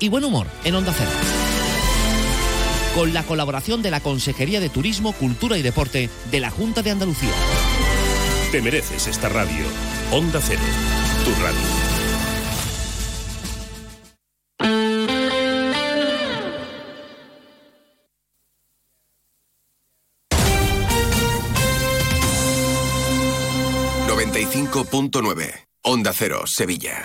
Speaker 2: y buen humor en Onda Cero. Con la colaboración de la Consejería de Turismo, Cultura y Deporte de la Junta de Andalucía.
Speaker 35: Te mereces esta radio. Onda Cero, tu radio.
Speaker 36: .9 Onda Cero, Sevilla.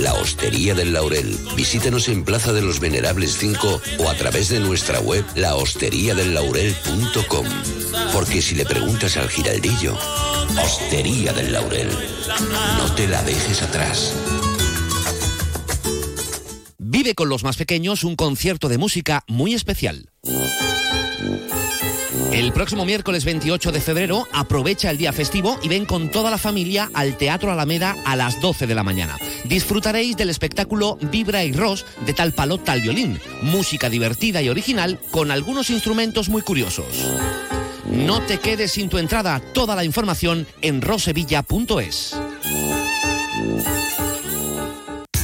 Speaker 37: La Hostería del Laurel. Visítanos en Plaza de los Venerables 5 o a través de nuestra web lahosteriadellaurel.com. Porque si le preguntas al giraldillo, Hostería del Laurel, no te la dejes atrás.
Speaker 2: Vive con los más pequeños un concierto de música muy especial. El próximo miércoles 28 de febrero aprovecha el día festivo y ven con toda la familia al Teatro Alameda a las 12 de la mañana. Disfrutaréis del espectáculo Vibra y Ross de tal palo tal violín, música divertida y original con algunos instrumentos muy curiosos. No te quedes sin tu entrada, toda la información en rosevilla.es.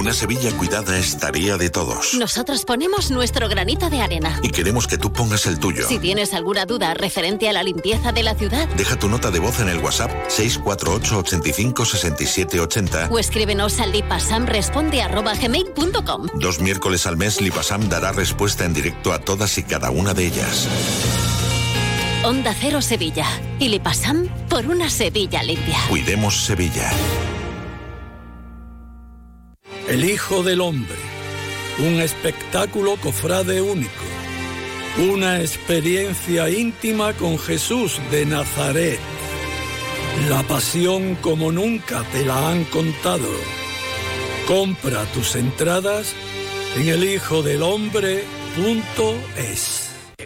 Speaker 25: Una Sevilla cuidada es tarea de todos.
Speaker 8: Nosotros ponemos nuestro granito de arena.
Speaker 25: Y queremos que tú pongas el tuyo.
Speaker 8: Si tienes alguna duda referente a la limpieza de la ciudad,
Speaker 25: Deja tu nota de voz en el WhatsApp 648 85 67 80.
Speaker 8: o escríbenos al lipasamresponde.gmail.com.
Speaker 25: Dos miércoles al mes, Lipasam dará respuesta en directo a todas y cada una de ellas.
Speaker 8: Onda Cero Sevilla. Y Lipasam por una Sevilla limpia.
Speaker 25: Cuidemos Sevilla.
Speaker 38: El Hijo del Hombre, un espectáculo cofrade único.
Speaker 39: una experiencia íntima con Jesús de Nazaret. La pasión como nunca te la han contado. Compra tus entradas en elhijodelhombre.es.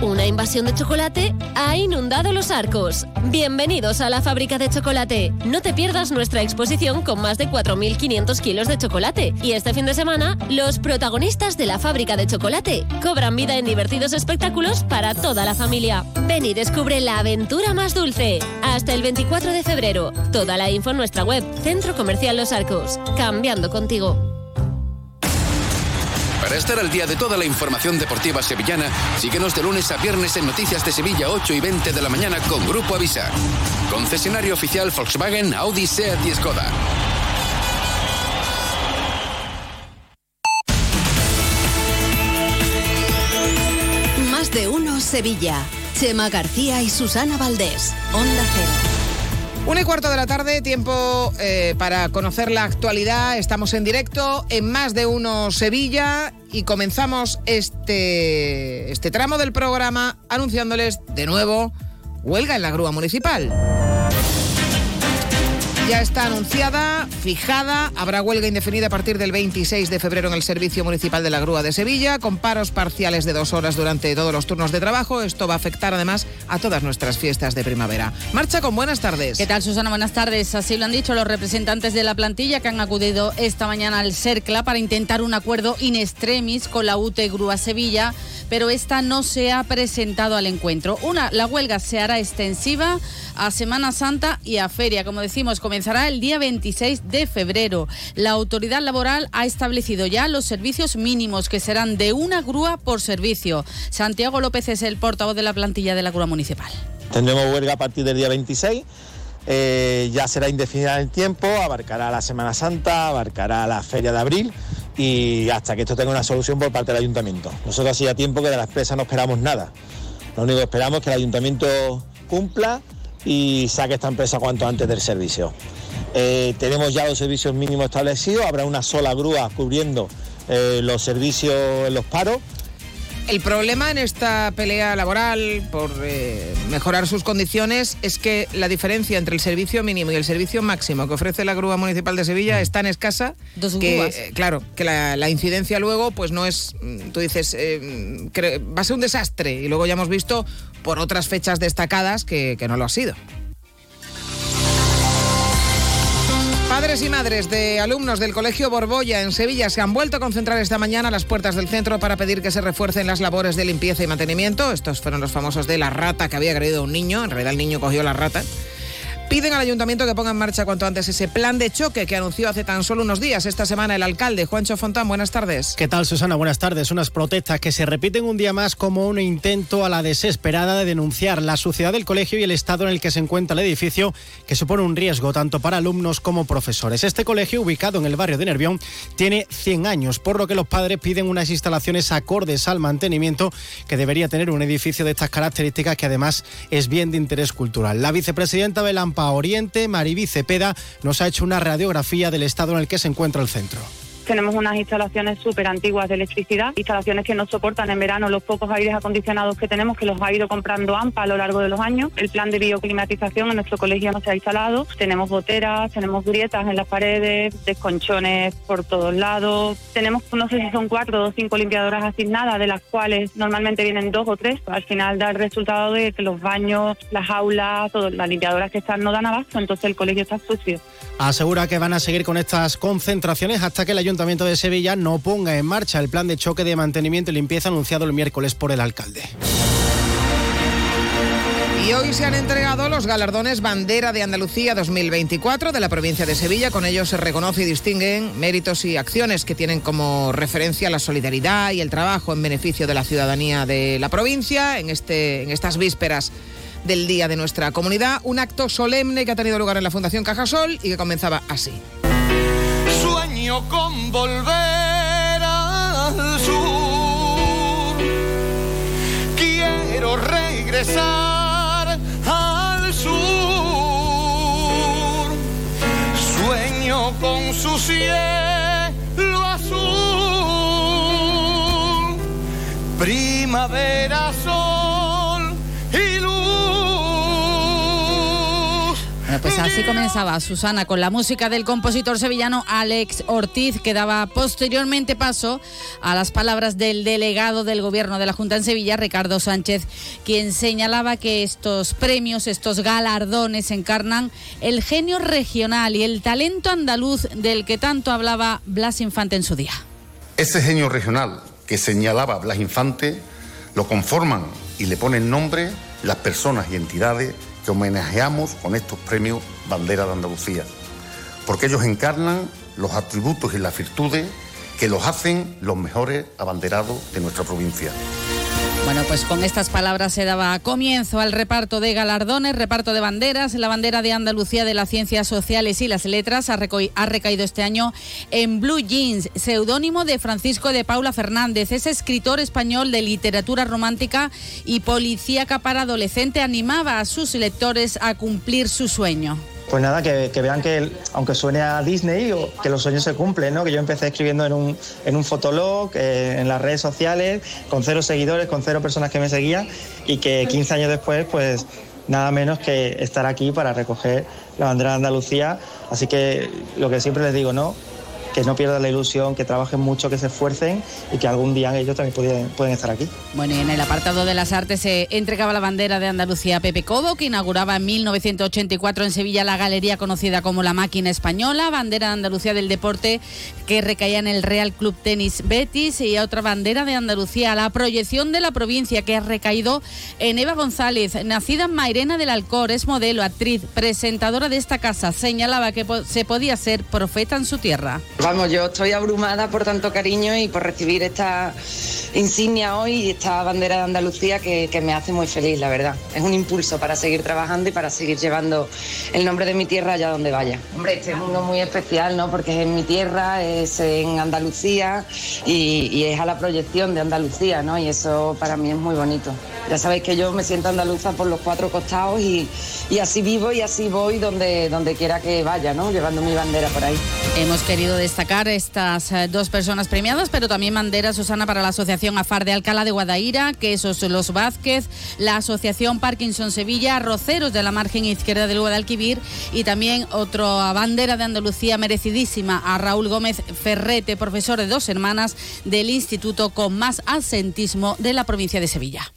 Speaker 40: Una invasión de chocolate ha inundado los arcos. Bienvenidos a la fábrica de chocolate. No te pierdas nuestra exposición con más de 4.500 kilos de chocolate. Y este fin de semana, los protagonistas de la fábrica de chocolate cobran vida en divertidos espectáculos para toda la familia. Ven y descubre la aventura más dulce. Hasta el 24 de febrero. Toda la info en nuestra web, Centro Comercial Los Arcos. Cambiando contigo.
Speaker 41: Para estar al día de toda la información deportiva sevillana, síguenos de lunes a viernes en Noticias de Sevilla 8 y 20 de la mañana con Grupo Avisa. Concesionario oficial Volkswagen, Audi, Seat y Skoda.
Speaker 8: Más de uno Sevilla. Chema García y Susana Valdés. Onda Cero.
Speaker 3: Una y cuarto de la tarde, tiempo eh, para conocer la actualidad. Estamos en directo en más de uno Sevilla y comenzamos este, este tramo del programa anunciándoles de nuevo huelga en la grúa municipal. Ya está anunciada, fijada, habrá huelga indefinida a partir del 26 de febrero en el Servicio Municipal de la Grúa de Sevilla, con paros parciales de dos horas durante todos los turnos de trabajo. Esto va a afectar además a todas nuestras fiestas de primavera. Marcha con buenas tardes.
Speaker 5: ¿Qué tal, Susana? Buenas tardes. Así lo han dicho los representantes de la plantilla que han acudido esta mañana al CERCLA para intentar un acuerdo in extremis con la UTE Grúa Sevilla, pero esta no se ha presentado al encuentro. Una, la huelga se hará extensiva a Semana Santa y a Feria. Como decimos, comenzará el día 26 de febrero. La autoridad laboral ha establecido ya los servicios mínimos, que serán de una grúa por servicio. Santiago López es el portavoz de la plantilla de la grúa municipal.
Speaker 42: Tendremos huelga a partir del día 26. Eh, ya será indefinida el tiempo, abarcará la Semana Santa, abarcará la Feria de Abril y hasta que esto tenga una solución por parte del Ayuntamiento. Nosotros hacía tiempo que de la empresa no esperamos nada. Lo único que esperamos es que el Ayuntamiento cumpla y saque esta empresa cuanto antes del servicio. Eh, tenemos ya los servicios mínimos establecidos, habrá una sola grúa cubriendo eh, los servicios en los paros.
Speaker 3: El problema en esta pelea laboral por eh, mejorar sus condiciones es que la diferencia entre el servicio mínimo y el servicio máximo que ofrece la grúa municipal de Sevilla es tan escasa
Speaker 5: Dos
Speaker 3: que, eh, claro, que la, la incidencia luego, pues no es, mm, tú dices, eh, va a ser un desastre. Y luego ya hemos visto por otras fechas destacadas que, que no lo ha sido. Padres y madres de alumnos del Colegio Borbolla en Sevilla se han vuelto a concentrar esta mañana a las puertas del centro para pedir que se refuercen las labores de limpieza y mantenimiento. Estos fueron los famosos de la rata que había agredido a un niño. En realidad el niño cogió la rata. Piden al ayuntamiento que ponga en marcha cuanto antes ese plan de choque que anunció hace tan solo unos días esta semana el alcalde Juancho Fontán. Buenas tardes.
Speaker 4: ¿Qué tal, Susana? Buenas tardes. Unas protestas que se repiten un día más como un intento a la desesperada de denunciar la suciedad del colegio y el estado en el que se encuentra el edificio, que supone un riesgo tanto para alumnos como profesores. Este colegio, ubicado en el barrio de Nervión, tiene 100 años, por lo que los padres piden unas instalaciones acordes al mantenimiento que debería tener un edificio de estas características que además es bien de interés cultural. La vicepresidenta del AMPA Oriente, Mariví Cepeda, nos ha hecho una radiografía del estado en el que se encuentra el centro.
Speaker 43: Tenemos unas instalaciones súper antiguas de electricidad, instalaciones que no soportan en verano los pocos aires acondicionados que tenemos, que los ha ido comprando AMPA a lo largo de los años. El plan de bioclimatización en nuestro colegio no se ha instalado. Tenemos goteras, tenemos grietas en las paredes, desconchones por todos lados. Tenemos, no sé si son cuatro o cinco limpiadoras asignadas, de las cuales normalmente vienen dos o tres. Al final da el resultado de que los baños, las aulas, todas las limpiadoras que están no dan abasto, entonces el colegio está sucio.
Speaker 4: Asegura que van a seguir con estas concentraciones hasta que el Ayuntamiento de Sevilla no ponga en marcha el plan de choque de mantenimiento y limpieza anunciado el miércoles por el alcalde.
Speaker 3: Y hoy se han entregado los galardones Bandera de Andalucía 2024 de la provincia de Sevilla. Con ellos se reconoce y distinguen méritos y acciones que tienen como referencia la solidaridad y el trabajo en beneficio de la ciudadanía de la provincia en, este, en estas vísperas del Día de nuestra comunidad. Un acto solemne que ha tenido lugar en la Fundación Cajasol y que comenzaba así.
Speaker 44: Con volver al sur. Quiero regresar al sur. Sueño con su cielo azul. Primavera, sol
Speaker 5: Pues así comenzaba Susana con la música del compositor sevillano Alex Ortiz, que daba posteriormente paso a las palabras del delegado del gobierno de la Junta en Sevilla, Ricardo Sánchez, quien señalaba que estos premios, estos galardones encarnan el genio regional y el talento andaluz del que tanto hablaba Blas Infante en su día.
Speaker 45: Ese genio regional que señalaba Blas Infante lo conforman y le ponen nombre las personas y entidades que homenajeamos con estos premios Bandera de Andalucía, porque ellos encarnan los atributos y las virtudes que los hacen los mejores abanderados de nuestra provincia.
Speaker 5: Bueno, pues con estas palabras se daba comienzo al reparto de galardones, reparto de banderas. La bandera de Andalucía de las Ciencias Sociales y las Letras ha, recaído este año en Blue Jeans, seudónimo de Francisco de Paula Fernández. Es escritor español de literatura romántica y policíaca para adolescente. Animaba a sus lectores a cumplir su sueño.
Speaker 46: Pues nada, que, vean que aunque suene a Disney, que los sueños se cumplen, ¿no? Que yo empecé escribiendo en un, en un fotolog, eh, en las redes sociales, con cero seguidores, con cero personas que me seguían, y que 15 años después, pues nada menos que estar aquí para recoger la bandera de Andalucía. Así que lo que siempre les digo, ¿no? Que no pierdan la ilusión, que trabajen mucho, que se esfuercen y que algún día ellos también pueden, estar aquí.
Speaker 5: Bueno, y en el apartado de las artes se entregaba la bandera de Andalucía a Pepe Cobo, que inauguraba en 1984 en Sevilla la galería conocida como La Máquina Española, bandera de Andalucía del deporte que recaía en el Real Club Tenis Betis y otra bandera de Andalucía, la proyección de la provincia que ha recaído en Eva González, nacida en Mairena del Alcor, es modelo, actriz, presentadora de esta casa, señalaba que se podía ser profeta en su tierra.
Speaker 47: Vamos, yo estoy abrumada por tanto cariño y por recibir esta insignia hoy y esta bandera de Andalucía que, que me hace muy feliz, la verdad. Es un impulso para seguir trabajando y para seguir llevando el nombre de mi tierra allá donde vaya. Hombre, este es uno muy especial, ¿no? Porque es en mi tierra, es en Andalucía y, y es a la proyección de Andalucía, ¿no? Y eso para mí es muy bonito. Ya sabéis que yo me siento andaluza por los cuatro costados y, y así vivo y así voy donde, donde quiera que vaya, ¿no? Llevando mi bandera por ahí.
Speaker 5: Hemos querido destacar estas eh, dos personas premiadas, pero también bandera Susana para la Asociación AFAR de Alcalá de Guadaira, Quesos Los Vázquez, la Asociación Parkinson Sevilla, Roceros de la Margen Izquierda del Guadalquivir y también otra bandera de Andalucía merecidísima a Raúl Gómez Ferrete, profesor de dos hermanas del instituto con más asentismo de la provincia de Sevilla.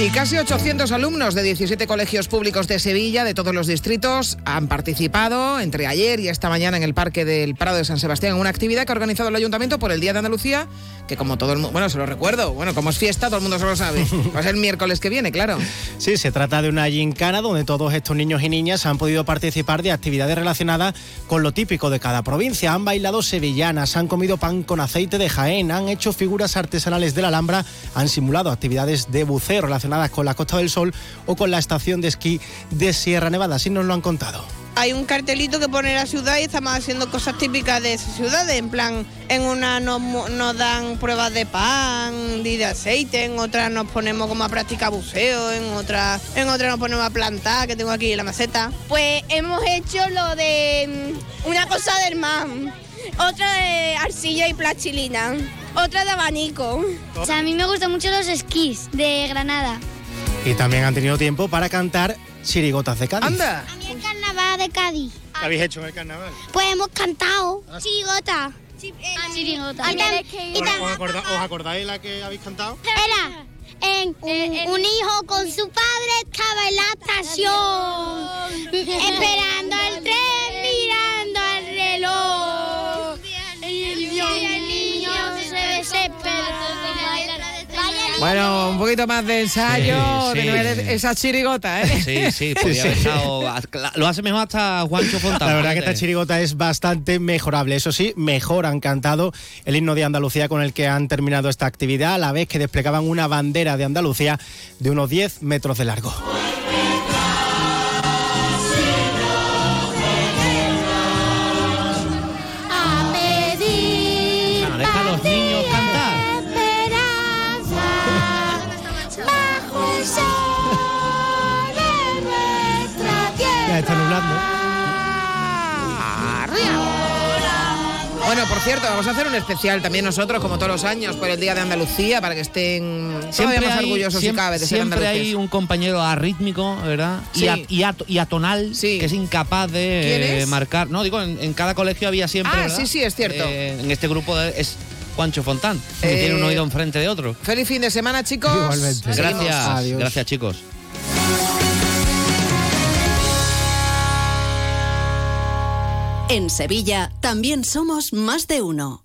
Speaker 3: Y casi 800 alumnos de 17 colegios públicos de Sevilla, de todos los distritos, han participado entre ayer y esta mañana en el Parque del Prado de San Sebastián en una actividad que ha organizado el Ayuntamiento por el Día de Andalucía, que como todo el mundo, bueno, se lo recuerdo, bueno, como es fiesta, todo el mundo se lo sabe. Va a ser el miércoles que viene, claro.
Speaker 4: Sí, se trata de una gincana donde todos estos niños y niñas han podido participar de actividades relacionadas con lo típico de cada provincia. Han bailado sevillanas, han comido pan con aceite de Jaén, han hecho figuras artesanales de la Alhambra, han simulado actividades de buceo relacionadas con la Costa del Sol o con la estación de esquí de Sierra Nevada. Así nos lo han contado.
Speaker 48: Hay un cartelito que pone la ciudad y estamos haciendo cosas típicas de esa ciudad. En plan, en una nos, dan pruebas de pan y de aceite, en otra nos ponemos como a practicar buceo, en otra, en otra nos ponemos a plantar, que tengo aquí la maceta.
Speaker 49: Pues hemos hecho lo de mm, una cosa del mar, otra de arcilla y plastilina, otra de abanico.
Speaker 50: O sea, a mí me gustan mucho los esquís de Granada.
Speaker 4: Y también han tenido tiempo para cantar chirigotas de Cádiz.
Speaker 3: ¡Anda!
Speaker 50: El carnaval de Cádiz.
Speaker 4: ¿Qué habéis hecho en el carnaval?
Speaker 50: Pues hemos cantado chirigota. Chirigota. Y tam- y
Speaker 4: ¿Os,
Speaker 50: tam-
Speaker 4: os acorda- os acordáis la que habéis cantado?
Speaker 50: Era en un, un hijo con su padre estaba en la estación esperando el tren
Speaker 3: Bueno, un poquito más de ensayo,
Speaker 2: Sí,
Speaker 3: de
Speaker 2: sí.
Speaker 3: ver esa chirigota, ¿eh?
Speaker 2: Sí, sí, podría haber estado- Lo hace mejor hasta Juancho Fontana.
Speaker 4: La verdad que esta chirigota es bastante mejorable. Eso sí, mejor han cantado el himno de Andalucía con el que han terminado esta actividad, a la vez que desplegaban una bandera de Andalucía de unos 10 metros de largo.
Speaker 2: Bueno,
Speaker 3: por cierto, vamos a hacer un especial también nosotros, como todos los años, por el Día de Andalucía, para que estén todavía más orgullosos
Speaker 2: siempre,
Speaker 3: y cabe de ser
Speaker 2: siempre
Speaker 3: andaluces.
Speaker 2: hay un compañero arrítmico, ¿verdad?
Speaker 3: Sí.
Speaker 2: Y, a- y, a- y atonal, que es incapaz de
Speaker 3: ¿Quién
Speaker 2: eh, marcar. No, digo, en, en cada colegio había siempre.
Speaker 3: Ah,
Speaker 2: ¿verdad?
Speaker 3: sí, sí, es cierto.
Speaker 2: Eh, en este grupo de- es Juancho Fontán, que
Speaker 3: Eh,
Speaker 2: tiene un oído enfrente de otro.
Speaker 3: Feliz fin de semana, chicos.
Speaker 2: Gracias,
Speaker 3: Seguimos.
Speaker 2: gracias chicos.
Speaker 8: En Sevilla también somos más de uno.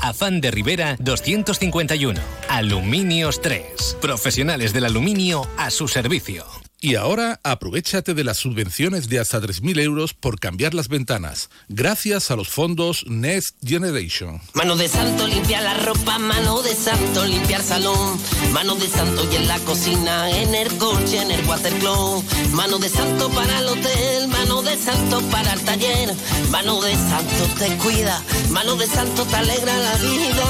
Speaker 51: Afán de Rivera 251. Aluminios 3. Profesionales del aluminio a su servicio.
Speaker 52: Y ahora aprovechate de las subvenciones de hasta 3.000 euros por cambiar las ventanas, gracias a los fondos Next Generation.
Speaker 53: Mano de santo limpia la ropa, mano de santo limpiar salón, mano de santo y en la cocina, en el coche, en el watercloak, mano de santo para el hotel, mano de santo para el taller, mano de santo te cuida, mano de santo te alegra la vida,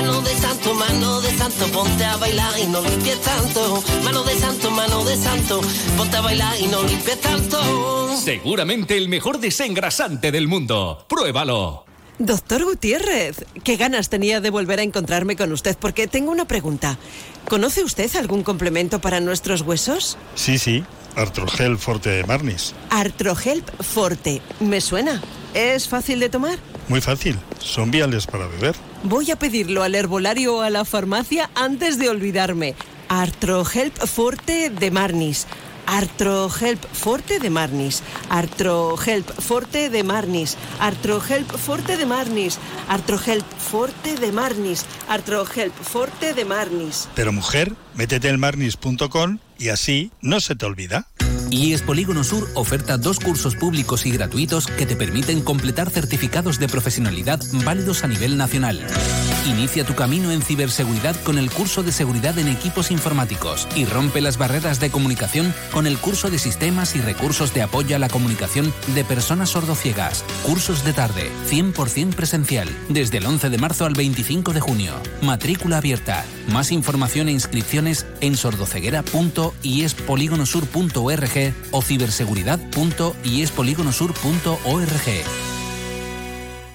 Speaker 53: mano de santo, mano de santo, ponte a bailar y no limpies tanto, mano de santo, mano de santo, ponte a bailar y no limpies tanto.
Speaker 1: Seguramente el mejor desengrasante del mundo. Pruébalo.
Speaker 50: Doctor Gutiérrez, qué ganas tenía de volver a encontrarme con usted porque tengo una pregunta. ¿Conoce usted algún complemento para nuestros huesos?
Speaker 54: Sí, sí, Artrogel Forte de Marnis.
Speaker 50: Artrohelp Forte. ¿Me suena? ¿Es fácil de tomar?
Speaker 54: Muy fácil, son viales para beber.
Speaker 50: Voy a pedirlo al herbolario o a la farmacia antes de olvidarme. Artrohelp Forte de Marnis. Artrohelp Forte de Marnis. Artrohelp Forte de Marnis. Artrohelp Forte de Marnis. Artrohelp Forte de Marnis. Artrohelp Forte de Marnis.
Speaker 54: Pero mujer, métete en marnis.com y así no se te olvida.
Speaker 55: IES Polígono Sur oferta dos cursos públicos y gratuitos que te permiten completar certificados de profesionalidad válidos a nivel nacional. Inicia tu camino en ciberseguridad con el curso de seguridad en equipos informáticos y rompe las barreras de comunicación con el curso de sistemas y recursos de apoyo a la comunicación de personas sordociegas. Cursos de tarde, 100% presencial, desde el 11 de marzo al 25 de junio. Matrícula abierta. Más información e inscripciones en sordoceguera.iespoligonosur.org o ciberseguridad.iespoligonosur.org.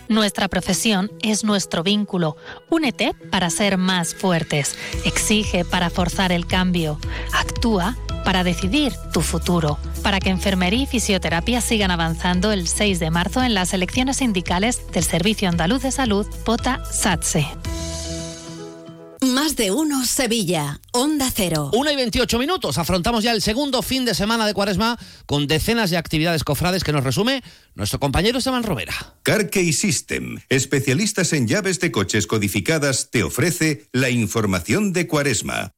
Speaker 56: Nuestra profesión es nuestro vínculo. Únete para ser más fuertes. Exige para forzar el cambio. Actúa para decidir tu futuro. Para que enfermería y fisioterapia sigan avanzando el 6 de marzo en las elecciones sindicales del Servicio Andaluz de Salud, POTA SATSE.
Speaker 8: Más de uno Sevilla. Onda Cero.
Speaker 2: 1 y 28 minutos. Afrontamos ya el segundo fin de semana de Cuaresma con decenas de actividades cofrades que nos resume nuestro compañero Esteban Robera.
Speaker 25: Carkey System, especialistas en llaves de coches codificadas, te ofrece la información de Cuaresma.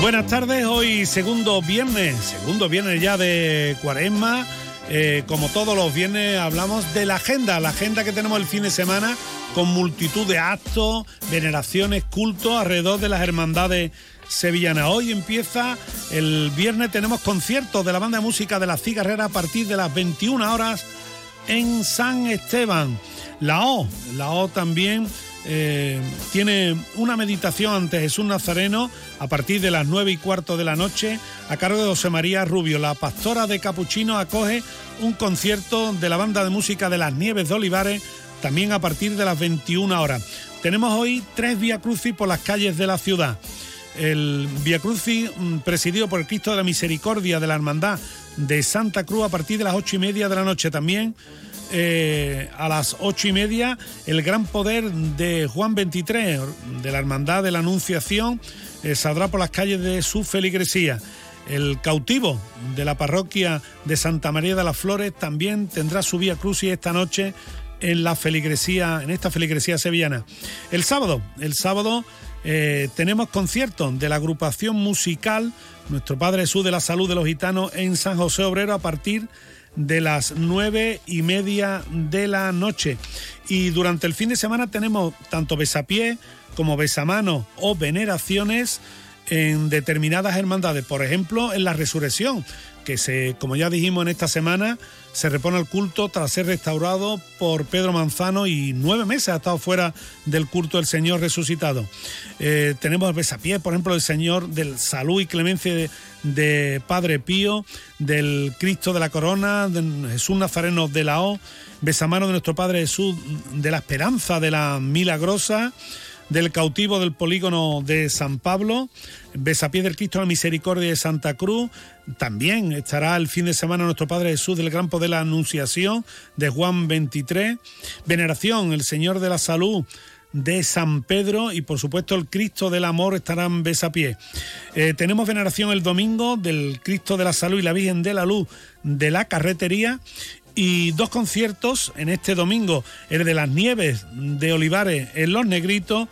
Speaker 57: Buenas tardes, hoy segundo viernes, segundo viernes ya de Cuaresma. Eh, como todos los viernes hablamos de la agenda, la agenda que tenemos el fin de semana con multitud de actos, veneraciones, cultos alrededor de las hermandades sevillanas. Hoy empieza el viernes, tenemos conciertos de la banda de música de la Cigarrera a partir de las 21 horas en San Esteban. La O, la O también eh, tiene una meditación ante Jesús Nazareno a partir de las 9 y cuarto de la noche a cargo de José María Rubio. La pastora de Capuchino acoge un concierto de la banda de música de las Nieves de Olivares también a partir de las 21 horas. Tenemos hoy tres Via Crucis por las calles de la ciudad. El Via Crucis mm, presidido por el Cristo de la Misericordia de la Hermandad de Santa Cruz a partir de las ocho y media de la noche. También eh, a las ocho y media el gran poder de Juan 23 de la Hermandad de la Anunciación eh, saldrá por las calles de su feligresía. El cautivo de la parroquia de Santa María de las Flores también tendrá su Vía Crucis esta noche en la feligresía, en esta feligresía sevillana. El sábado, el sábado eh, tenemos concierto de la agrupación musical Nuestro Padre Jesús de la Salud de los Gitanos en San José Obrero a partir de las nueve y media de la noche. Y durante el fin de semana tenemos tanto besapié como besamano o veneraciones en determinadas hermandades. Por ejemplo, en la resurrección, que se, como ya dijimos en esta semana, se repone el culto tras ser restaurado por Pedro Manzano y nueve meses ha estado fuera del culto del Señor resucitado. Eh, tenemos el besapié, por ejemplo, del Señor del salud y clemencia de, de, Padre Pío, del Cristo de la Corona, de Jesús Nazareno de la O, besamano de nuestro Padre Jesús de la Esperanza de la Milagrosa del cautivo del polígono de San Pablo, Besapié del Cristo la Misericordia de Santa Cruz, también estará el fin de semana nuestro Padre Jesús del Poder de la Anunciación de Juan 23, Veneración, el Señor de la Salud de San Pedro y por supuesto el Cristo del Amor estarán besapié. Eh, tenemos veneración el domingo del Cristo de la Salud y la Virgen de la Luz de la Carretería y dos conciertos en este domingo, el de las Nieves de Olivares en Los Negritos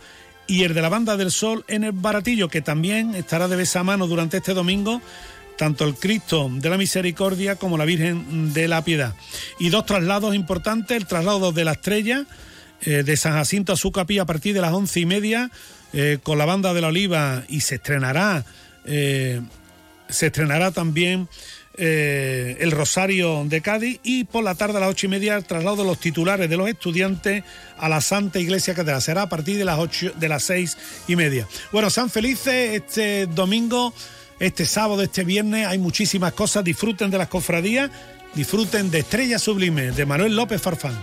Speaker 57: y el de la Banda del Sol en el Baratillo, que también estará de mano durante este domingo, tanto el Cristo de la Misericordia como la Virgen de la Piedad. Y dos traslados importantes, el traslado de la Estrella eh, de San Jacinto a su capilla a partir de las once y media eh, con la Banda de la Oliva y se estrenará, eh, se estrenará también eh, el Rosario de Cádiz y por la tarde a las ocho y media el traslado de los titulares de los estudiantes a la Santa Iglesia Catedral. Será a partir de las ocho, de las seis y media. Bueno, sean felices este domingo, este sábado, este viernes. Hay muchísimas cosas. Disfruten de las cofradías, disfruten de Estrella Sublime de Manuel López Farfán.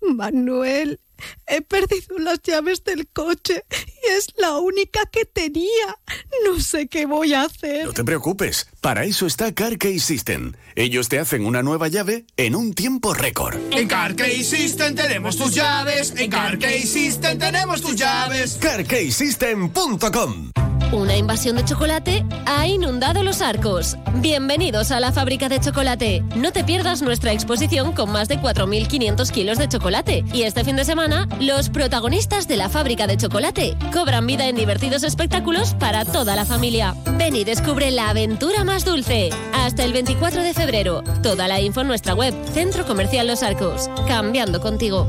Speaker 32: Manuel. He perdido las llaves del coche y es la única que tenía. No sé qué voy a hacer.
Speaker 1: No te preocupes, para eso está CarKey System. Ellos te hacen una nueva llave en un tiempo récord.
Speaker 58: En CarKey System tenemos tus llaves. En CarKey System tenemos tus llaves.
Speaker 1: CarKeySystem.com
Speaker 40: Una invasión de chocolate ha inundado los arcos. Bienvenidos a la fábrica de chocolate. No te pierdas nuestra exposición con más de 4.500 kilos de chocolate. Y este fin de semana, los protagonistas de la fábrica de chocolate cobran vida en divertidos espectáculos para toda la familia. Ven y descubre la aventura más dulce. Hasta el 24 de febrero. Toda la info en nuestra web, Centro Comercial Los Arcos. Cambiando contigo.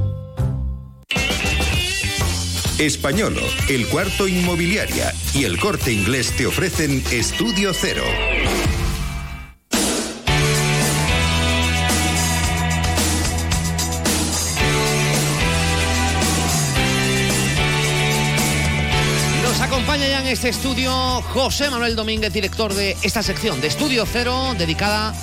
Speaker 25: Españolo, El Cuarto Inmobiliaria y El Corte Inglés te ofrecen Estudio Cero.
Speaker 2: Este estudio José Manuel Domínguez, director de esta sección de Estudio Cero, dedicada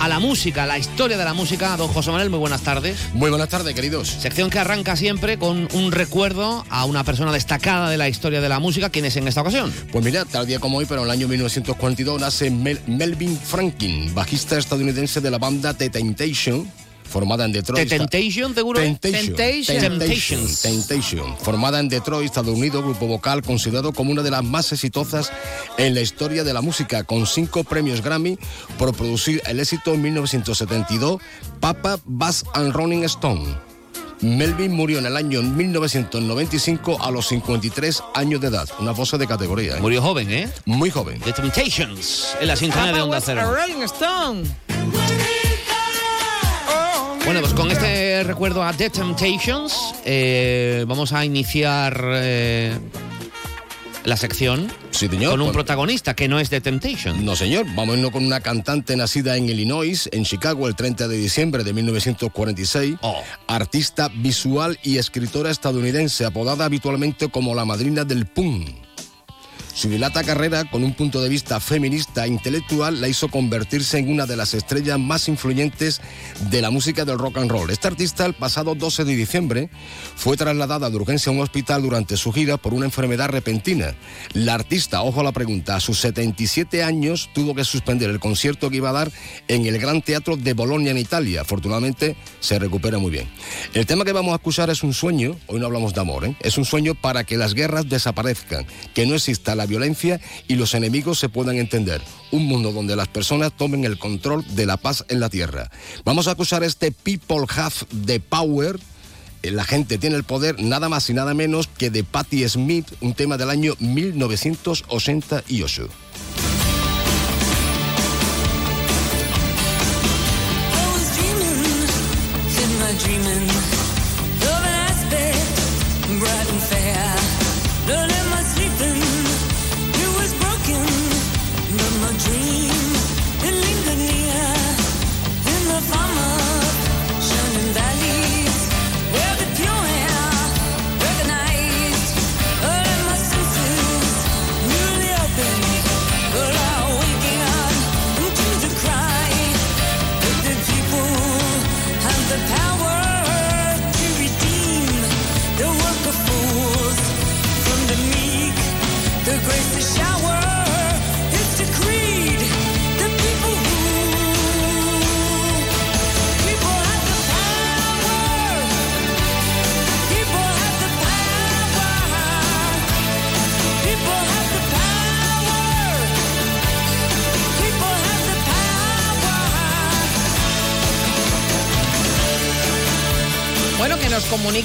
Speaker 2: a la música, a la historia de la música. Don José Manuel, muy buenas tardes.
Speaker 59: Muy buenas tardes, queridos.
Speaker 2: Sección que arranca siempre con un recuerdo a una persona destacada de la historia de la música. ¿Quién es en esta ocasión?
Speaker 59: Pues mira, tal día como hoy, pero en el año 1942 nace Mel- Melvin Franklin, bajista estadounidense de la banda The Temptation. Formada en Detroit.
Speaker 2: The Temptation, seguro.
Speaker 59: Temptation.
Speaker 2: Temptation.
Speaker 59: Temptation. Temptation. Formada en Detroit, Estados Unidos, grupo vocal considerado como una de las más exitosas en la historia de la música, con cinco premios Grammy por producir el éxito en 1972, Papa, Bass and Rolling Stone. Melvin murió en el año 1995 a los 53 años de edad. Una voz de categoría. ¿eh?
Speaker 2: Murió joven, ¿eh?
Speaker 59: Muy joven.
Speaker 2: The Temptations, en la sintonía de Onda Cero.
Speaker 3: a Rolling Stone.
Speaker 2: Bueno, pues con este recuerdo a The Temptations, eh, vamos a iniciar eh, la sección
Speaker 59: Sí, señor.
Speaker 2: con un
Speaker 59: Pues-
Speaker 2: protagonista que no es The Temptations.
Speaker 59: No, señor. Vamos a irnos con una cantante nacida en Illinois, en Chicago, el 30 de diciembre de 1946.
Speaker 2: Oh.
Speaker 59: Artista visual y escritora estadounidense, apodada habitualmente como la madrina del punk. Su dilata carrera, con un punto de vista feminista e intelectual, la hizo convertirse en una de las estrellas más influyentes de la música del rock and roll. Esta artista, el pasado 12 de diciembre, fue trasladada de urgencia a un hospital durante su gira por una enfermedad repentina. La artista, ojo a la pregunta, a sus 77 años tuvo que suspender el concierto que iba a dar en el Gran Teatro de Bolonia, en Italia. Afortunadamente, se recupera muy bien. El tema que vamos a escuchar es un sueño, hoy no hablamos de amor, ¿eh? es un sueño para que las guerras desaparezcan, que no exista la violencia y los enemigos se puedan entender. Un mundo donde las personas tomen el control de la paz en la tierra. Vamos a escuchar este People Have the Power. Eh, La gente tiene el poder nada más y nada menos que de Patti Smith, un tema del año 1988.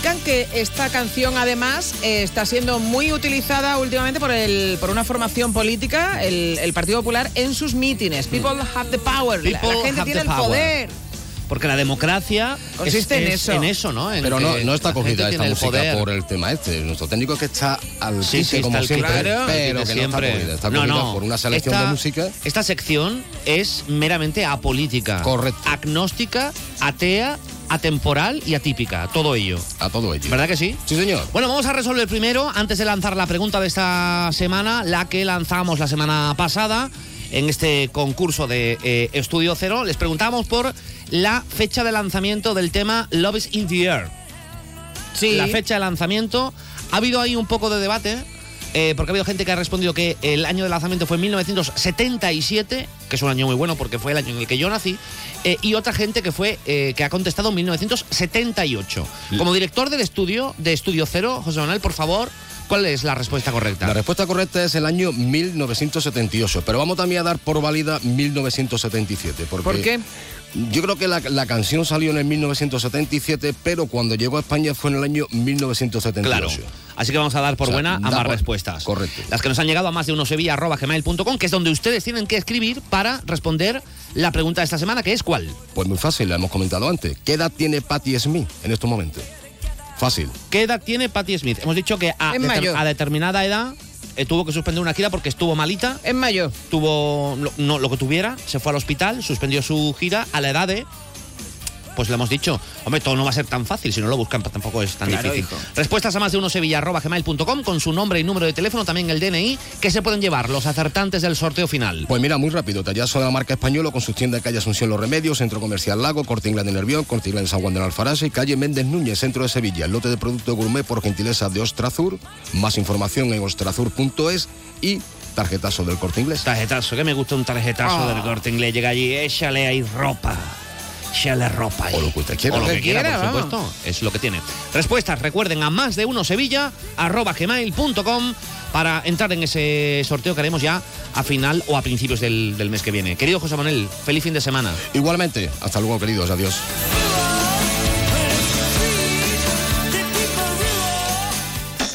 Speaker 3: Que esta canción además eh, está siendo muy utilizada últimamente por, el, por una formación política, el, el Partido Popular, en sus mítines. People have the power. La- gente tiene el
Speaker 2: power.
Speaker 3: poder.
Speaker 2: Porque la democracia
Speaker 3: Consiste
Speaker 2: es-
Speaker 3: en
Speaker 2: es-
Speaker 3: eso.
Speaker 2: En eso, ¿no? En
Speaker 59: Pero no, no está cogida esta música
Speaker 2: poder.
Speaker 59: por el tema este. Nuestro técnico que está al
Speaker 2: Sí,
Speaker 59: como siempre,
Speaker 2: claro,
Speaker 59: pero que
Speaker 2: siempre.
Speaker 59: no está cogida. Está
Speaker 2: No,
Speaker 59: cogida
Speaker 2: no.
Speaker 59: por una selección
Speaker 2: Esta-
Speaker 59: de música.
Speaker 2: Esta sección es meramente apolítica.
Speaker 59: Correcto.
Speaker 2: Agnóstica, atea, atemporal y atípica. Todo ello.
Speaker 59: A todo ello.
Speaker 2: ¿Verdad que sí?
Speaker 59: Sí, señor.
Speaker 2: Bueno, vamos a resolver primero, antes de lanzar la pregunta de esta semana, la que lanzamos la semana pasada en este concurso de eh, Estudio Cero. Les preguntamos por la fecha de lanzamiento del tema Love is in the Air.
Speaker 3: Sí.
Speaker 2: La fecha de lanzamiento. Ha habido ahí un poco de debate. Eh, porque ha habido gente que ha respondido que el año de lanzamiento fue 1977, que es un año muy bueno porque fue el año en el que yo nací, eh, y otra gente que fue eh, que ha contestado 1978. Como director del estudio de Estudio Cero, José Manuel, por favor, ¿cuál es la respuesta correcta?
Speaker 59: La respuesta correcta es el año 1978, pero vamos también a dar por válida 1977. Porque
Speaker 3: ¿Por qué?
Speaker 59: Yo creo que la, la canción salió en el 1977, pero cuando llegó a España fue en el año 1978.
Speaker 2: Claro. Así que vamos a dar por
Speaker 59: O sea,
Speaker 2: buena
Speaker 59: da por-
Speaker 2: respuestas.
Speaker 59: Correcto.
Speaker 2: Las que nos han llegado a más de uno sevilla.gmail.com, que es donde ustedes tienen que escribir para responder la pregunta de esta semana, que es ¿cuál?
Speaker 59: Pues muy fácil, la hemos comentado antes. ¿Qué edad tiene Patti Smith en estos momentos? Fácil.
Speaker 2: ¿Qué edad tiene Patti Smith? Hemos dicho que deter- a determinada edad eh, tuvo que suspender una gira porque estuvo malita.
Speaker 3: Es mayor.
Speaker 2: Tuvo lo, no, lo que tuviera, se fue al hospital, suspendió su gira a la edad de. Pues le hemos dicho, hombre, todo no va a ser tan fácil, si no lo buscan pues tampoco es tan
Speaker 3: Claro,
Speaker 2: difícil.
Speaker 3: hijo.
Speaker 2: Respuestas a más de uno sevilla.gmail.com con su nombre y número de teléfono, también el DNI, que se pueden llevar los acertantes del sorteo final.
Speaker 59: Pues mira, muy rápido. Tallazo de la marca Española con sus tiendas de calle Asunción Los Remedios, Centro Comercial Lago, Corte Inglés de Nervión, Corte Inglés de San Juan del Alfarase y calle Méndez Núñez, centro de Sevilla. Lote de producto gourmet por gentileza de Ostrazur. Más información en ostrazur.es y tarjetazo del Corte Inglés.
Speaker 2: Tarjetazo, que me gusta un tarjetazo
Speaker 3: Ah.
Speaker 2: del corte inglés. Llega allí, échale ahí ropa. Échale ropa ahí.
Speaker 59: O lo que usted quiera.
Speaker 2: O lo
Speaker 3: Lo
Speaker 2: que
Speaker 3: que
Speaker 2: quiera,
Speaker 3: quiera,
Speaker 2: por
Speaker 3: vamos.
Speaker 2: supuesto. Es lo que tiene. Respuestas, recuerden, a más de uno Sevilla, arroba gmail.com para entrar en ese sorteo que haremos ya a final o a principios del, del mes que viene. Querido José Manuel, feliz fin de semana.
Speaker 59: Igualmente. Hasta luego, queridos. Adiós.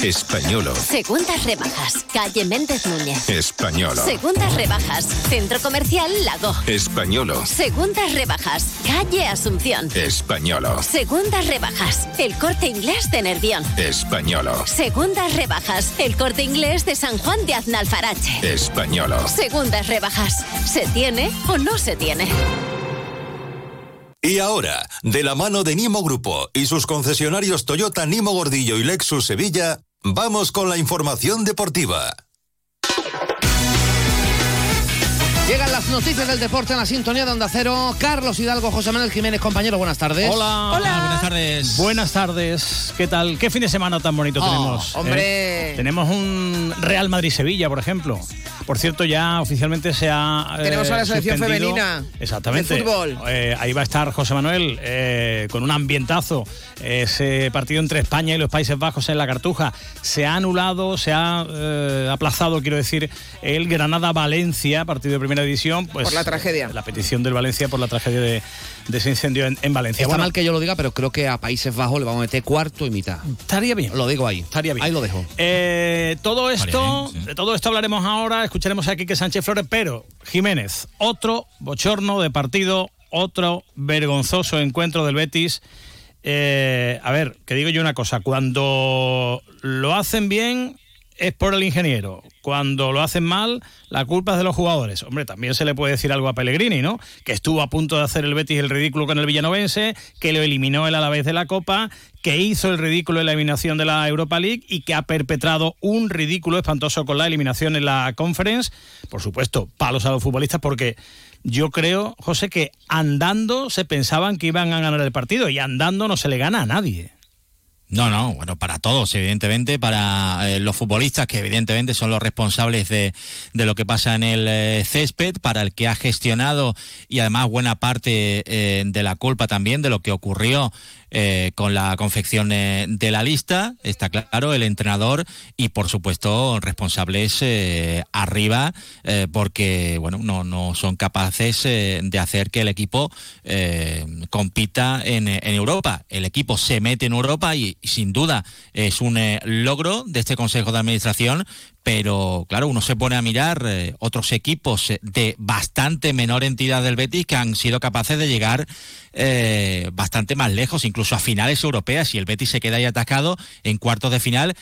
Speaker 25: Españolo.
Speaker 8: Segundas rebajas. Calle Méndez Núñez.
Speaker 25: Españolo.
Speaker 8: Segundas rebajas. Centro Comercial Lago.
Speaker 25: Españolo.
Speaker 8: Segundas rebajas. Calle Asunción.
Speaker 25: Españolo.
Speaker 8: Segundas rebajas. El corte inglés de Nervión.
Speaker 25: Españolo.
Speaker 8: Segundas rebajas. El corte inglés de San Juan de Aznalfarache.
Speaker 25: Españolo.
Speaker 8: Segundas rebajas. ¿Se tiene o no se tiene?
Speaker 60: Y ahora, de la mano de Nimo Grupo y sus concesionarios Toyota Nimo Gordillo y Lexus Sevilla, vamos con la información deportiva.
Speaker 61: Llegan las noticias del deporte en la sintonía de Onda Cero. Carlos Hidalgo, José Manuel Jiménez, compañero, buenas tardes.
Speaker 6: Hola. Buenas tardes. Buenas tardes. ¿Qué tal? ¿Qué fin de semana tan bonito
Speaker 62: Oh,
Speaker 6: tenemos?
Speaker 62: hombre.
Speaker 6: Eh, tenemos un Real Madrid-Sevilla, por ejemplo. Por cierto, ya oficialmente se ha. eh,
Speaker 62: Tenemos a la selección femenina
Speaker 6: Exactamente.
Speaker 62: de fútbol.
Speaker 6: Eh, ahí va a estar José Manuel eh, con un ambientazo. Ese partido entre España y los Países Bajos en la Cartuja se ha anulado, se ha eh, aplazado, quiero decir, el Granada-Valencia, partido de primera división. Pues,
Speaker 62: Por la tragedia.
Speaker 6: La petición del Valencia por la tragedia de, de ese incendio en, en Valencia.
Speaker 61: Está
Speaker 6: Bueno,
Speaker 61: mal que yo lo diga, pero creo que a Países Bajos le vamos a meter cuarto y mitad.
Speaker 6: Estaría bien.
Speaker 61: Lo digo ahí.
Speaker 6: Estaría bien.
Speaker 61: Ahí lo dejo.
Speaker 6: Eh, todo esto, de todo esto hablaremos ahora. Escucharemos a Quique Sánchez Flores, pero Jiménez, otro bochorno de partido, otro vergonzoso encuentro del Betis. Eh, a ver, que digo yo una cosa, cuando lo hacen bien es por el ingeniero, cuando lo hacen mal la culpa es de los jugadores. Hombre, también se le puede decir algo a Pellegrini, ¿no? Que estuvo a punto de hacer el Betis el ridículo con el Villanovense, que lo eliminó el Alavés de la Copa, que hizo el ridículo en la eliminación de la Europa League y que ha perpetrado un ridículo espantoso con la eliminación en la Conference. Por supuesto, palos a los futbolistas porque yo creo, José, que andando se pensaban que iban a ganar el partido y andando no se le gana a nadie.
Speaker 32: No, no, bueno, para todos, evidentemente, para eh, los futbolistas, que evidentemente son los responsables de, de lo que pasa en el eh, césped, para el que ha gestionado y además buena parte eh, de la culpa también de lo que ocurrió eh, con la confección eh, de la lista, está claro, el entrenador y por supuesto responsables eh, arriba, porque bueno, no, no son capaces de hacer que el equipo compita en, en Europa. El equipo se mete en Europa y sin duda es un logro de este Consejo de Administración, pero claro, uno se pone a mirar eh, otros equipos eh, de bastante menor entidad del Betis que han sido capaces de llegar eh, bastante más lejos, incluso a finales europeas, y el Betis se queda ahí atascado en cuartos de final,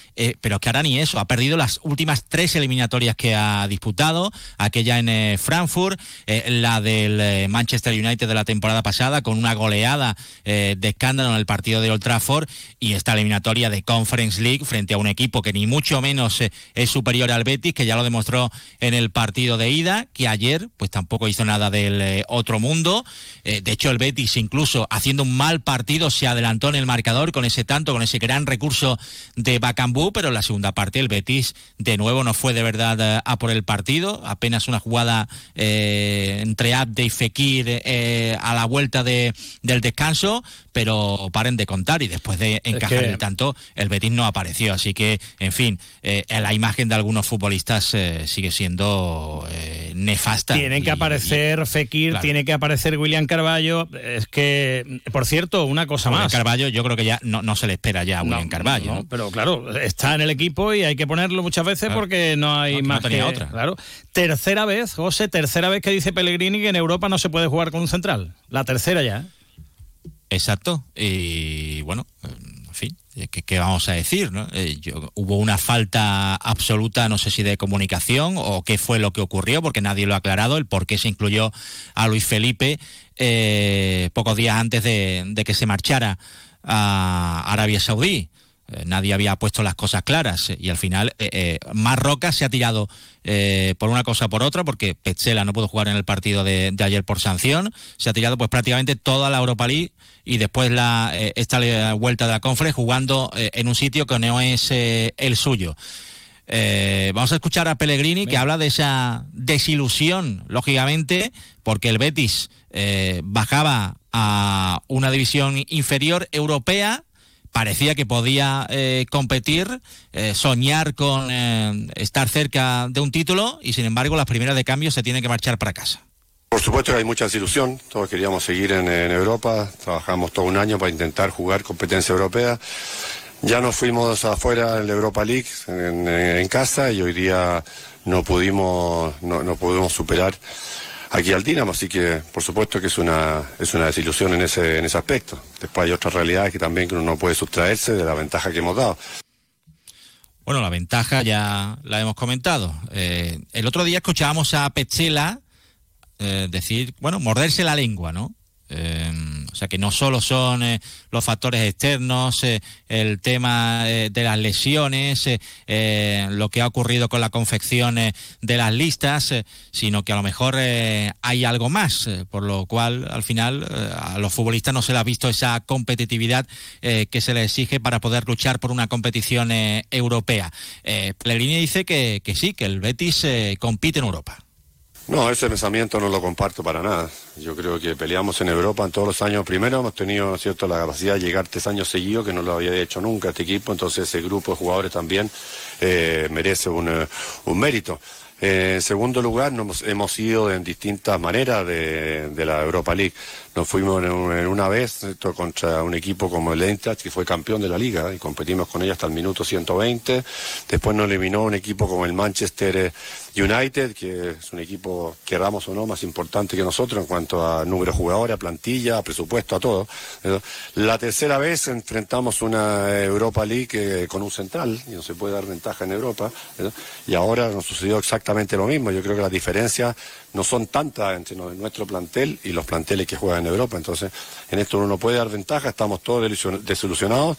Speaker 32: pero que ahora ni eso, ha perdido las últimas tres eliminatorias que ha disputado, aquella en Frankfurt, la del Manchester United de la temporada pasada, con una goleada de escándalo en el partido de Old Trafford, y esta eliminatoria de Conference League frente a un equipo que ni mucho menos es superior al Betis, que ya lo demostró en el partido de ida, que ayer pues tampoco hizo nada del eh, otro mundo. Eh, de hecho, el Betis, incluso haciendo un mal partido, se adelantó en el marcador con ese tanto, con ese gran recurso de Bacambú, pero en la segunda parte el Betis de nuevo no fue de verdad eh, a por el partido, apenas una jugada eh, entre Abde y Fekir a la vuelta de, del descanso, pero paren de contar y después de encajar
Speaker 6: que-
Speaker 32: el tanto, el Betis no apareció. Así que, en fin, la imagen de algunos futbolistas eh, sigue siendo eh, nefasta.
Speaker 6: Tienen que
Speaker 32: Y-
Speaker 6: aparecer Fekir,
Speaker 32: Claro.
Speaker 6: tiene que aparecer William Carballo. Es que, por cierto, una cosa
Speaker 32: William
Speaker 6: más.
Speaker 32: Carballo, yo creo que ya no, no se le espera ya a William Carballo.
Speaker 6: pero claro, está en el equipo y hay que ponerlo muchas veces
Speaker 32: Claro.
Speaker 6: porque no hay
Speaker 32: No, no
Speaker 6: más
Speaker 32: tenía
Speaker 6: que-
Speaker 32: otra.
Speaker 6: Claro. Tercera vez, José, tercera vez que dice Pellegrini que en Europa no se puede jugar con un central. La tercera ya. ¿eh?
Speaker 32: Exacto. Y bueno, ¿qué, qué vamos a decir? no? Eh, hubo una falta absoluta, no sé si de comunicación o qué fue lo que ocurrió, porque nadie lo ha aclarado, el por qué se incluyó a Luis Felipe eh, pocos días antes de que se marchara a Arabia Saudí. Eh, nadie había puesto las cosas claras eh, y al final eh, eh, Marroca se ha tirado eh, por una cosa por otra porque Petzela no pudo jugar en el partido de, de ayer por sanción. Se ha tirado pues prácticamente toda la Europa League y después la esta vuelta de la Conference jugando en un sitio que no es el suyo. Vamos a escuchar a Pellegrini que habla de esa desilusión, lógicamente, porque el Betis bajaba a una división inferior europea, parecía que podía eh, competir, eh, soñar con eh, estar cerca de un título y sin embargo las primeras de cambio se tienen que marchar para casa.
Speaker 63: Por supuesto que hay mucha desilusión, todos queríamos seguir en, Europa, trabajamos todo un año para intentar jugar competencia europea. Ya nos fuimos afuera en la Europa League, en, en casa, y hoy día no pudimos, no, no pudimos superar aquí al Dinamo, así que por supuesto que es una, es una desilusión en ese, en ese aspecto. Después hay otras realidades que también que uno no puede sustraerse de la ventaja que hemos dado.
Speaker 32: Bueno, la ventaja ya la hemos comentado. Eh, el otro día escuchábamos a Petzela eh, decir, bueno, morderse la lengua, ¿no? Eh, O sea que no solo son eh, los factores externos, eh, el tema eh, de las lesiones, lo que ha ocurrido con la confección de las listas, sino que a lo mejor hay algo más, por lo cual al final a los futbolistas no se les ha visto esa competitividad que se les exige para poder luchar por una competición europea. Pellegrini dice que, que sí, que el Betis compite en Europa.
Speaker 63: No, ese pensamiento no lo comparto para nada. Yo creo que peleamos en Europa en todos los años. Primero hemos tenido ¿no es cierto, la capacidad de llegar tres años seguidos, que no lo había hecho nunca este equipo, entonces ese grupo de jugadores también eh, merece un, eh, mérito. Eh, en segundo lugar, nos hemos ido en distintas maneras de, de la Europa League. Nos fuimos en, un- en una vez contra un equipo como el Eintracht, que fue campeón de la liga, y competimos con ella hasta el minuto 120. Después nos eliminó un equipo como el Manchester United, que es un equipo, queramos o no, más importante que nosotros en cuanto a número de jugadores, a plantilla, a presupuesto, a todo. La tercera vez enfrentamos una Europa League eh, con un central, y no se puede dar ventaja en Europa. Y ahora nos sucedió exactamente lo mismo. Yo creo que las diferencias no son tantas entre nuestro plantel y los planteles que juegan en Europa. Entonces, en esto uno no puede dar ventaja, estamos todos desilusion- desilusionados.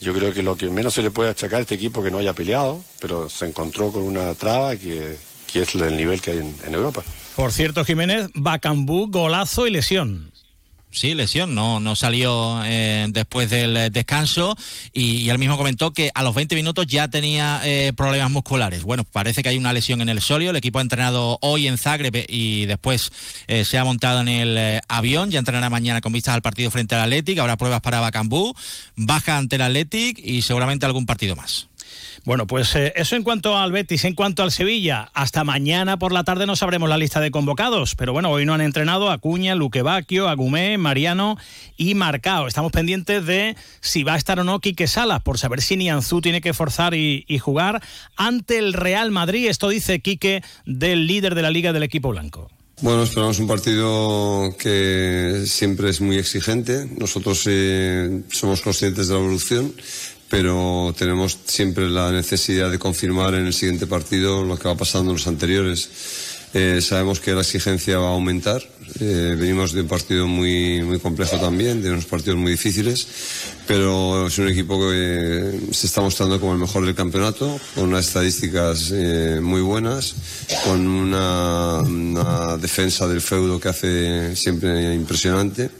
Speaker 63: Yo creo que lo que menos se le puede achacar a este equipo que no haya peleado, pero se encontró con una traba que, que es el nivel que hay en Europa.
Speaker 6: Por cierto, Jiménez, Bacambú, golazo y lesión.
Speaker 32: Sí, lesión, no, no salió eh, después del eh, descanso y, y él mismo comentó que a los 20 minutos ya tenía eh, problemas musculares. Bueno, parece que hay una lesión en el solio, el equipo ha entrenado hoy en Zagreb y después eh, se ha montado en el eh, avión, ya entrenará mañana con vistas al partido frente al Athletic, habrá pruebas para Bacambú, baja ante el Athletic y seguramente algún partido más.
Speaker 6: Bueno, pues eh, eso en cuanto al Betis, en cuanto al Sevilla, hasta mañana por la tarde no sabremos la lista de convocados, pero bueno, hoy no han entrenado Acuña, Luque Bacchio, Agumé, Mariano y Marcao. Estamos pendientes de si va a estar o no Quique Salas, por saber si Nianzú tiene que forzar y, y jugar ante el Real Madrid. Esto dice Quique del líder de la liga del equipo blanco.
Speaker 64: Bueno, esperamos un partido que siempre es muy exigente. Nosotros eh, somos conscientes de la evolución, pero tenemos siempre la necesidad de confirmar en el siguiente partido lo que va pasando en los anteriores. Eh, sabemos que la exigencia va a aumentar. Eh, venimos de un partido muy, muy complejo también, de unos partidos muy difíciles, pero es un equipo que eh, se está mostrando como el mejor del campeonato, con unas estadísticas muy buenas, con una defensa del feudo que hace siempre impresionante.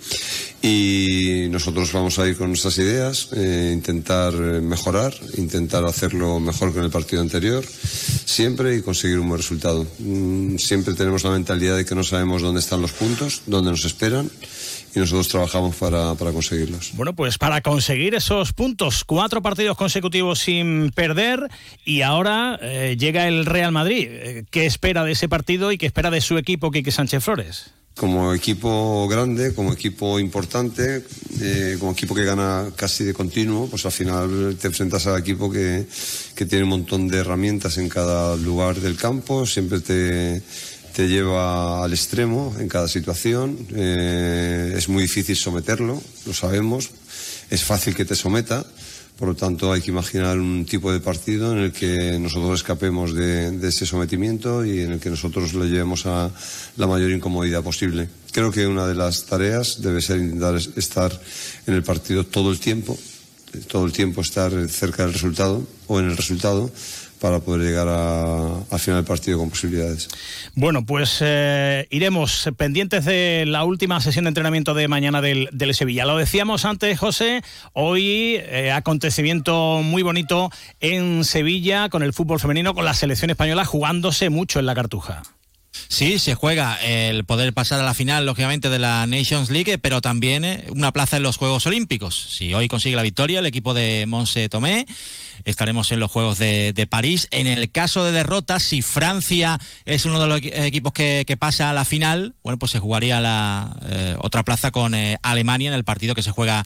Speaker 64: Y nosotros vamos a ir con nuestras ideas, eh, intentar mejorar, intentar hacerlo mejor que en el partido anterior, siempre y conseguir un buen resultado. Mm, Siempre tenemos la mentalidad de que no sabemos dónde están los puntos, dónde nos esperan, y nosotros trabajamos para, para conseguirlos.
Speaker 6: Bueno, pues para conseguir esos puntos, cuatro partidos consecutivos sin perder y ahora eh, llega el Real Madrid. Eh, ¿Qué espera de ese partido y qué espera de su equipo, Quique Sánchez Flores?
Speaker 64: Como equipo grande, como equipo importante, eh, como equipo que gana casi de continuo, pues al final te enfrentas al equipo que, que tiene un montón de herramientas en cada lugar del campo, siempre te, te lleva al extremo en cada situación, eh, es muy difícil someterlo, lo sabemos, es fácil que te someta. Por lo tanto, hay que imaginar un tipo de partido en el que nosotros escapemos de, ese sometimiento y en el que nosotros le llevemos a la mayor incomodidad posible. Creo que una de las tareas debe ser intentar es- estar en el partido todo el tiempo, todo el tiempo estar cerca del resultado o en el resultado para poder llegar a- al final del partido con posibilidades.
Speaker 6: Bueno, pues eh, iremos pendientes de la última sesión de entrenamiento de mañana del, del Sevilla. Lo decíamos antes, José, hoy eh, acontecimiento muy bonito en Sevilla con el fútbol femenino, con la selección española jugándose mucho en la cartuja.
Speaker 32: Sí, se juega el poder pasar a la final, lógicamente, de la Nations League, pero también eh, una plaza en los Juegos Olímpicos. Si hoy consigue la victoria el equipo de Monse Tomé, estaremos en los Juegos de, París. En el caso de derrota, si Francia es uno de los equi- equipos que, pasa a la final, bueno, pues se jugaría la eh, otra plaza con eh, Alemania en el partido que se juega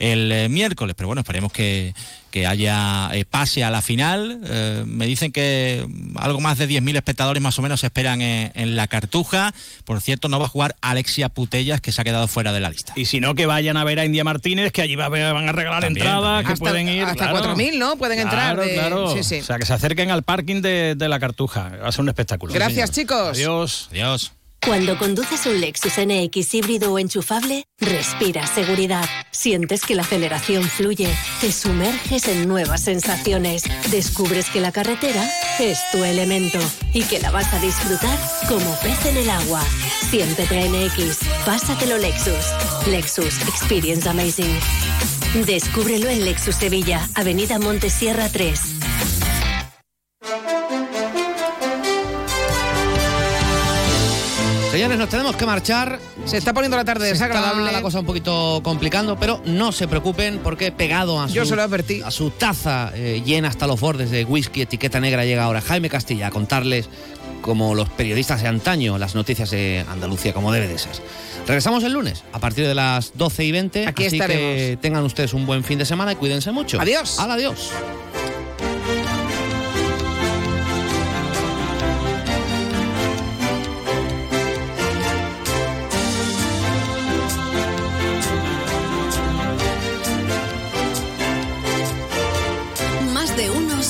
Speaker 32: el eh, miércoles. Pero bueno, esperemos que, que haya eh, pase a la final. Eh, me dicen que algo más de 10.000 espectadores más o menos se esperan en la Cartuja. Por cierto, no va a jugar Alexia Putellas, que se ha quedado fuera de la lista.
Speaker 6: Y si no, que vayan a ver a India Martínez, que allí va van a regalar
Speaker 32: También,
Speaker 6: entradas,
Speaker 32: también.
Speaker 6: que
Speaker 62: Hasta-
Speaker 6: pueden ir.
Speaker 62: hasta
Speaker 6: claro.
Speaker 62: 4.000, ¿no? Pueden entrar
Speaker 6: Claro,
Speaker 62: de-
Speaker 6: claro.
Speaker 62: sí, sí.
Speaker 6: O sea, que se acerquen al parking de, de la Cartuja. Va a ser un espectáculo.
Speaker 62: Gracias,
Speaker 6: Sí,
Speaker 62: chicos.
Speaker 6: Adiós.
Speaker 32: Adiós.
Speaker 8: Cuando conduces un Lexus NX híbrido o enchufable, respiras seguridad. Sientes que la aceleración fluye, te sumerges en nuevas sensaciones, descubres que la carretera es tu elemento y que la vas a disfrutar como pez en el agua. Siéntete NX, pásatelo Lexus. Lexus Experience Amazing. Descúbrelo en Lexus Sevilla, Avenida Montesierra 3.
Speaker 2: Señores, nos tenemos que marchar.
Speaker 3: Se está poniendo la tarde
Speaker 2: Se está
Speaker 3: desagradable.
Speaker 2: la cosa un poquito complicando, pero no se preocupen porque pegado a su,
Speaker 3: Yo se lo advertí.
Speaker 2: a su taza eh, llena hasta los bordes de whisky, etiqueta negra, llega ahora Jaime Castilla a contarles, como los periodistas de antaño, las noticias de Andalucía, como debe de ser. Regresamos el lunes a partir de las 12 y 20.
Speaker 3: Aquí
Speaker 2: así
Speaker 3: estaremos.
Speaker 2: que tengan ustedes un buen fin de semana y cuídense mucho.
Speaker 3: Adiós.
Speaker 2: Al adiós.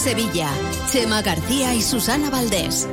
Speaker 65: Sevilla. Chema García y Susana Valdés.